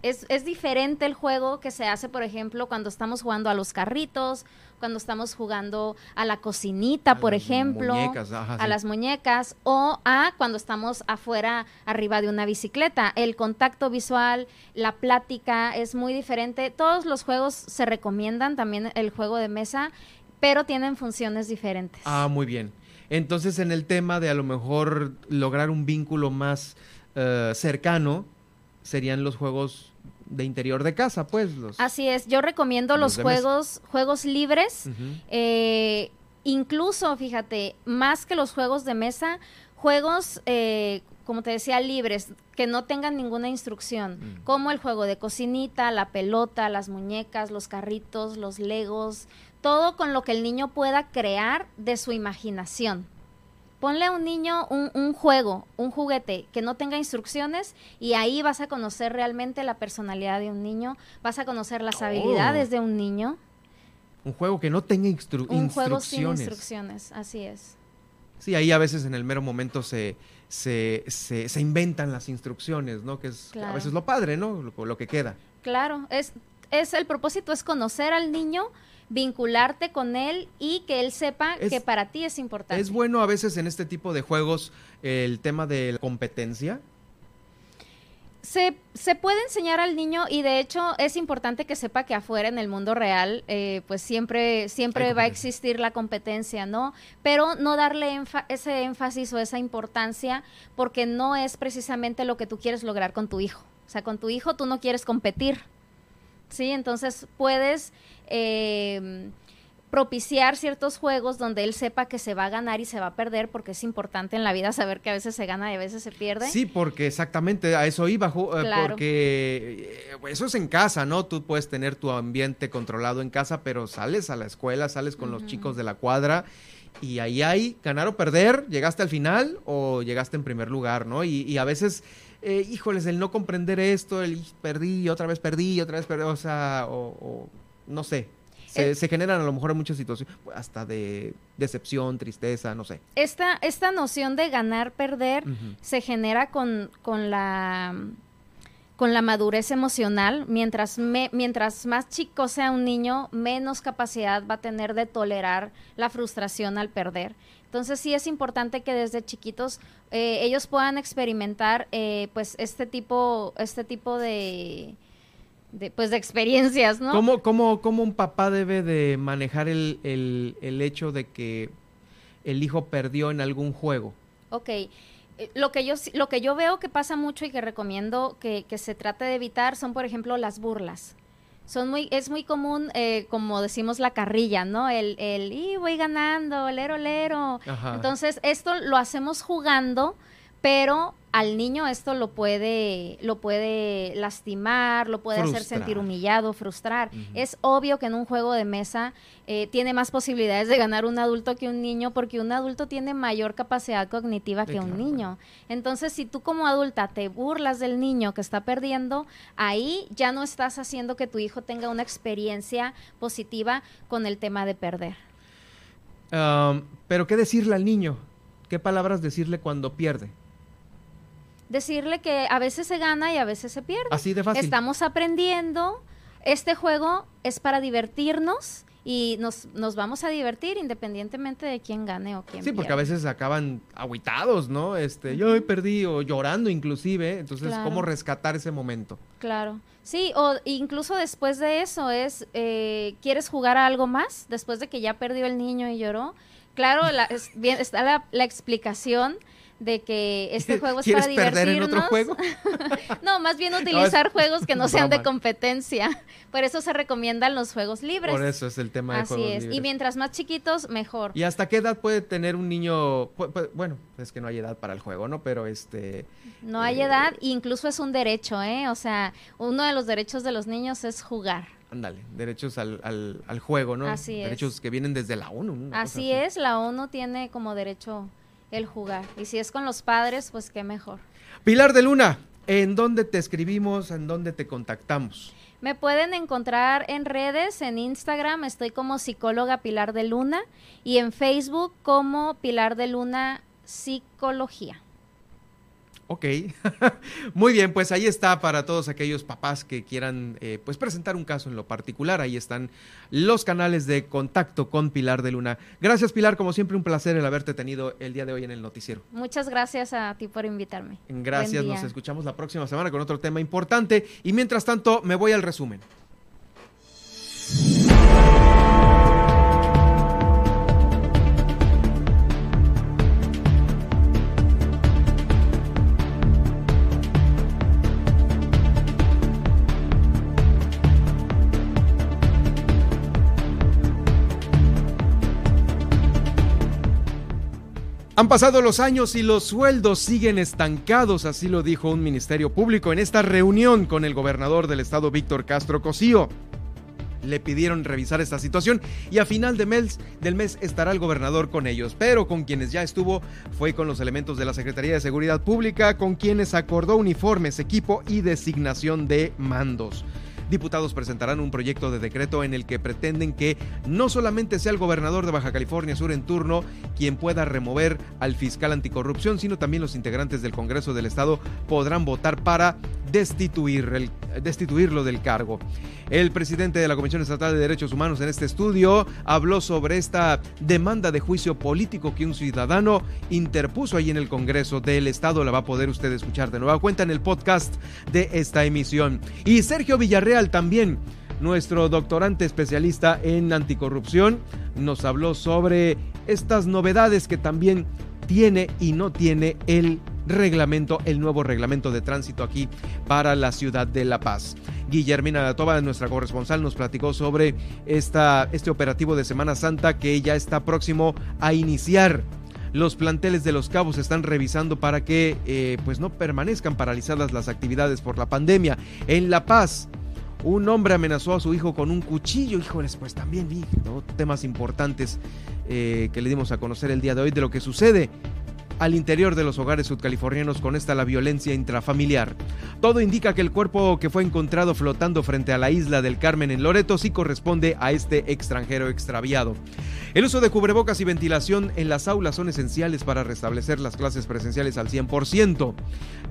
es, es, diferente el juego que se hace, por ejemplo, cuando estamos jugando a los carritos, cuando estamos jugando a la cocinita, por ejemplo, a las muñecas, o a cuando estamos afuera, arriba de una bicicleta. El contacto visual, la plática es muy diferente. Todos los juegos se recomiendan, también el juego de mesa, pero tienen funciones diferentes. Ah, muy bien. Entonces, en el tema de a lo mejor lograr un vínculo más uh, cercano, serían los juegos de interior de casa, pues. Los, Así es, yo recomiendo los, juegos, juegos libres, eh, incluso, fíjate, más que los juegos de mesa, juegos, eh, como te decía, libres, que no tengan ninguna instrucción, mm. como el juego de cocinita, la pelota, las muñecas, los carritos, los legos, todo con lo que el niño pueda crear de su imaginación. Ponle a un niño un, juego, un juguete que no tenga instrucciones y ahí vas a conocer realmente la personalidad de un niño, vas a conocer las habilidades oh. de un niño. Un juego que no tenga instrucciones. Un juego sin instrucciones, así es. Sí, ahí a veces en el mero momento se, se, se, inventan las instrucciones, ¿no? Que es a veces lo padre, ¿no? Lo, lo, que queda. Claro, es, es el propósito es conocer al niño vincularte con él y que él sepa que para ti es importante. Es bueno a veces en este tipo de juegos el tema de la competencia. Se, se, puede enseñar al niño y de hecho es importante que sepa que afuera en el mundo real eh, pues siempre siempre va a existir la competencia no pero no darle ese énfasis o esa importancia porque no es precisamente lo que tú quieres lograr con tu hijo o sea con tu hijo tú no quieres competir sí entonces puedes eh, propiciar ciertos juegos donde él sepa que se va a ganar y se va a perder, porque es importante en la vida saber que a veces se gana y a veces se pierde. Sí, porque exactamente a eso iba, eh, porque eh, eso es en casa, ¿no? Tú puedes tener tu ambiente controlado en casa, pero sales a la escuela, sales con los chicos de la cuadra y ahí hay ganar o perder, llegaste al final o llegaste en primer lugar, ¿no? Y, a veces... híjoles, el no comprender esto, el perdí, otra vez perdí, otra vez perdí, o sea, o no sé, se, generan a lo mejor muchas situaciones, hasta de decepción, tristeza, no sé. Esta, esta noción de ganar, perder, se genera con, con la con la madurez emocional, mientras, mientras más chico sea un niño, menos capacidad va a tener de tolerar la frustración al perder. Entonces sí es importante que desde chiquitos eh, ellos puedan experimentar eh, pues este tipo, este tipo de, de, pues de experiencias, ¿no? ¿Cómo, cómo, cómo un papá debe de manejar el, el, hecho de que el hijo perdió en algún juego? Ok. Eh, lo que, yo, lo que yo veo que pasa mucho y que recomiendo que, que se trate de evitar son, por ejemplo, las burlas. Son muy, es muy común, eh, como decimos, la carrilla, ¿no? El, el y voy ganando, lero, lero. Entonces, esto lo hacemos jugando, pero al niño esto lo puede, lo puede lastimar, lo puede hacer sentir humillado, frustrar. Es obvio que en un juego de mesa eh, tiene más posibilidades de ganar un adulto que un niño, porque un adulto tiene mayor capacidad cognitiva que un niño. Entonces, si tú como adulta te burlas del niño que está perdiendo, ahí ya no estás haciendo que tu hijo tenga una experiencia positiva con el tema de perder. pero, ¿qué decirle al niño? ¿Qué palabras decirle cuando pierde? Decirle que a veces se gana y a veces se pierde. Así de fácil. Estamos aprendiendo. Este juego es para divertirnos y nos, nos vamos a divertir independientemente de quién gane o quién Sí, porque a veces acaban aguitados, ¿no? Este, yo he perdido, llorando inclusive. Entonces, ¿cómo rescatar ese momento? Claro. Sí, o incluso después de eso es, eh, ¿quieres jugar a algo más? Después de que ya perdió el niño y lloró. Claro, bien, está la, la explicación de que este juego es para divertirnos. perder en otro juego? no, más bien utilizar juegos que no sean de competencia. Por eso se recomiendan los juegos libres. Por eso es el tema de Así juegos es. Y mientras más chiquitos, mejor. ¿Y hasta qué edad puede tener un niño? Bueno, es que no hay edad para el juego, ¿no? Pero este... No hay edad, incluso es un derecho, ¿eh? O sea, uno de los derechos de los niños es jugar. Ándale, derechos al, al, juego, ¿no? Así derechos que vienen desde la ONU. así, es, la ONU tiene como derecho el jugar. Y si es con los padres, pues qué mejor. Pilar de Luna, ¿en dónde te escribimos? ¿En dónde te contactamos? Me pueden encontrar en redes, en Instagram estoy como psicóloga Pilar de Luna y en Facebook como Pilar de Luna Psicología. Ok, muy bien, pues ahí está para todos aquellos papás que quieran eh, pues presentar un caso en lo particular. Ahí están los canales de contacto con Pilar de Luna. Gracias Pilar, como siempre un placer el haberte tenido el día de hoy en el noticiero. Muchas gracias a ti por invitarme. Gracias, nos escuchamos la próxima semana con otro tema importante y mientras tanto me voy al resumen. Han pasado los años y los sueldos siguen estancados, así lo dijo un ministerio público en esta reunión con el gobernador del estado Víctor Castro Cosío. Le pidieron revisar esta situación y a final de mes, del mes estará el gobernador con ellos, pero con quienes ya estuvo fue con los elementos de la Secretaría de Seguridad Pública, con quienes acordó uniformes, equipo y designación de mandos diputados presentarán un proyecto de decreto en el que pretenden que no solamente sea el gobernador de Baja California Sur en turno quien pueda remover al fiscal anticorrupción, sino también los integrantes del Congreso del Estado podrán votar para destituir el, destituirlo del cargo. El presidente de la Comisión Estatal de Derechos Humanos en este estudio habló sobre esta demanda de juicio político que un ciudadano interpuso ahí en el Congreso del Estado. La va a poder usted escuchar de nueva cuenta en el podcast de esta emisión. Y Sergio Villarreal también nuestro doctorante especialista en anticorrupción, nos habló sobre estas novedades que también tiene y no tiene el reglamento, el nuevo reglamento de tránsito aquí para la ciudad de La Paz. Guillermina Toba, nuestra corresponsal, nos platicó sobre esta, este operativo de Semana Santa que ya está próximo a iniciar los planteles de los cabos están revisando para que eh, pues no permanezcan paralizadas las actividades por la pandemia. En La Paz, un hombre amenazó a su hijo con un cuchillo. Híjoles, pues también vi temas importantes eh, que le dimos a conocer el día de hoy de lo que sucede al interior de los hogares sudcalifornianos con esta la violencia intrafamiliar. Todo indica que el cuerpo que fue encontrado flotando frente a la isla del Carmen en Loreto sí corresponde a este extranjero extraviado. El uso de cubrebocas y ventilación en las aulas son esenciales para restablecer las clases presenciales al 100%.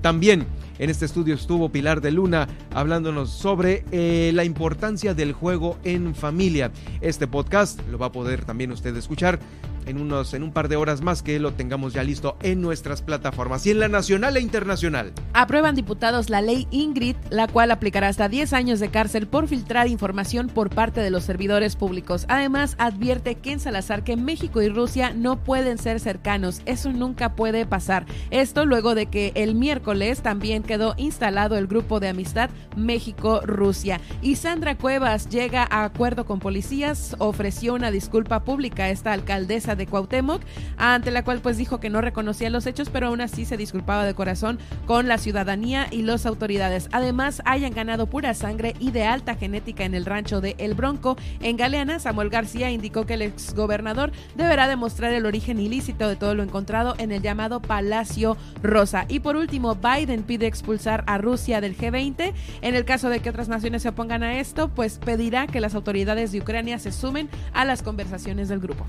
También en este estudio estuvo Pilar de Luna hablándonos sobre eh, la importancia del juego en familia. Este podcast lo va a poder también usted escuchar en, unos, en un par de horas más que lo tengamos ya listo en nuestras plataformas y en la nacional e internacional. Aprueban diputados la ley Ingrid, la cual aplicará hasta 10 años de cárcel por filtrar información por parte de los servidores públicos. Además, advierte Ken Salazar que México y Rusia no pueden ser cercanos. Eso nunca puede pasar. Esto luego de que el miércoles también quedó instalado el grupo de amistad México-Rusia. Y Sandra Cuevas llega a acuerdo con policías, ofreció una disculpa pública a esta alcaldesa de Cuauhtémoc, ante la cual pues dijo que no reconocía los hechos, pero aún así se disculpaba de corazón con la ciudadanía y las autoridades. Además, hayan ganado pura sangre y de alta genética en el rancho de El Bronco. En Galeana, Samuel García indicó que el exgobernador deberá demostrar el origen ilícito de todo lo encontrado en el llamado Palacio Rosa. Y por último, Biden pide expulsar a Rusia del G20. En el caso de que otras naciones se opongan a esto, pues pedirá que las autoridades de Ucrania se sumen a las conversaciones del grupo.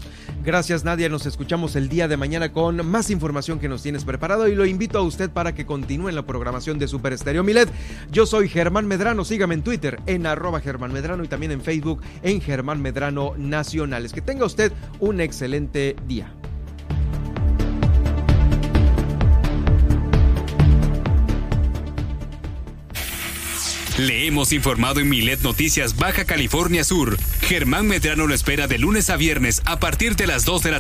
Gracias Nadia. Nos escuchamos el día de mañana con más información que nos tienes preparado y lo invito a usted para que continúe en la programación de Super Estéreo Milet. Yo soy Germán Medrano. Sígame en Twitter en arroba Germán Medrano y también en Facebook en Germán Medrano Nacionales. Que tenga usted un excelente día. Le hemos informado en Milet Noticias Baja California Sur. Germán Medrano lo espera de lunes a viernes a partir de las 2 de la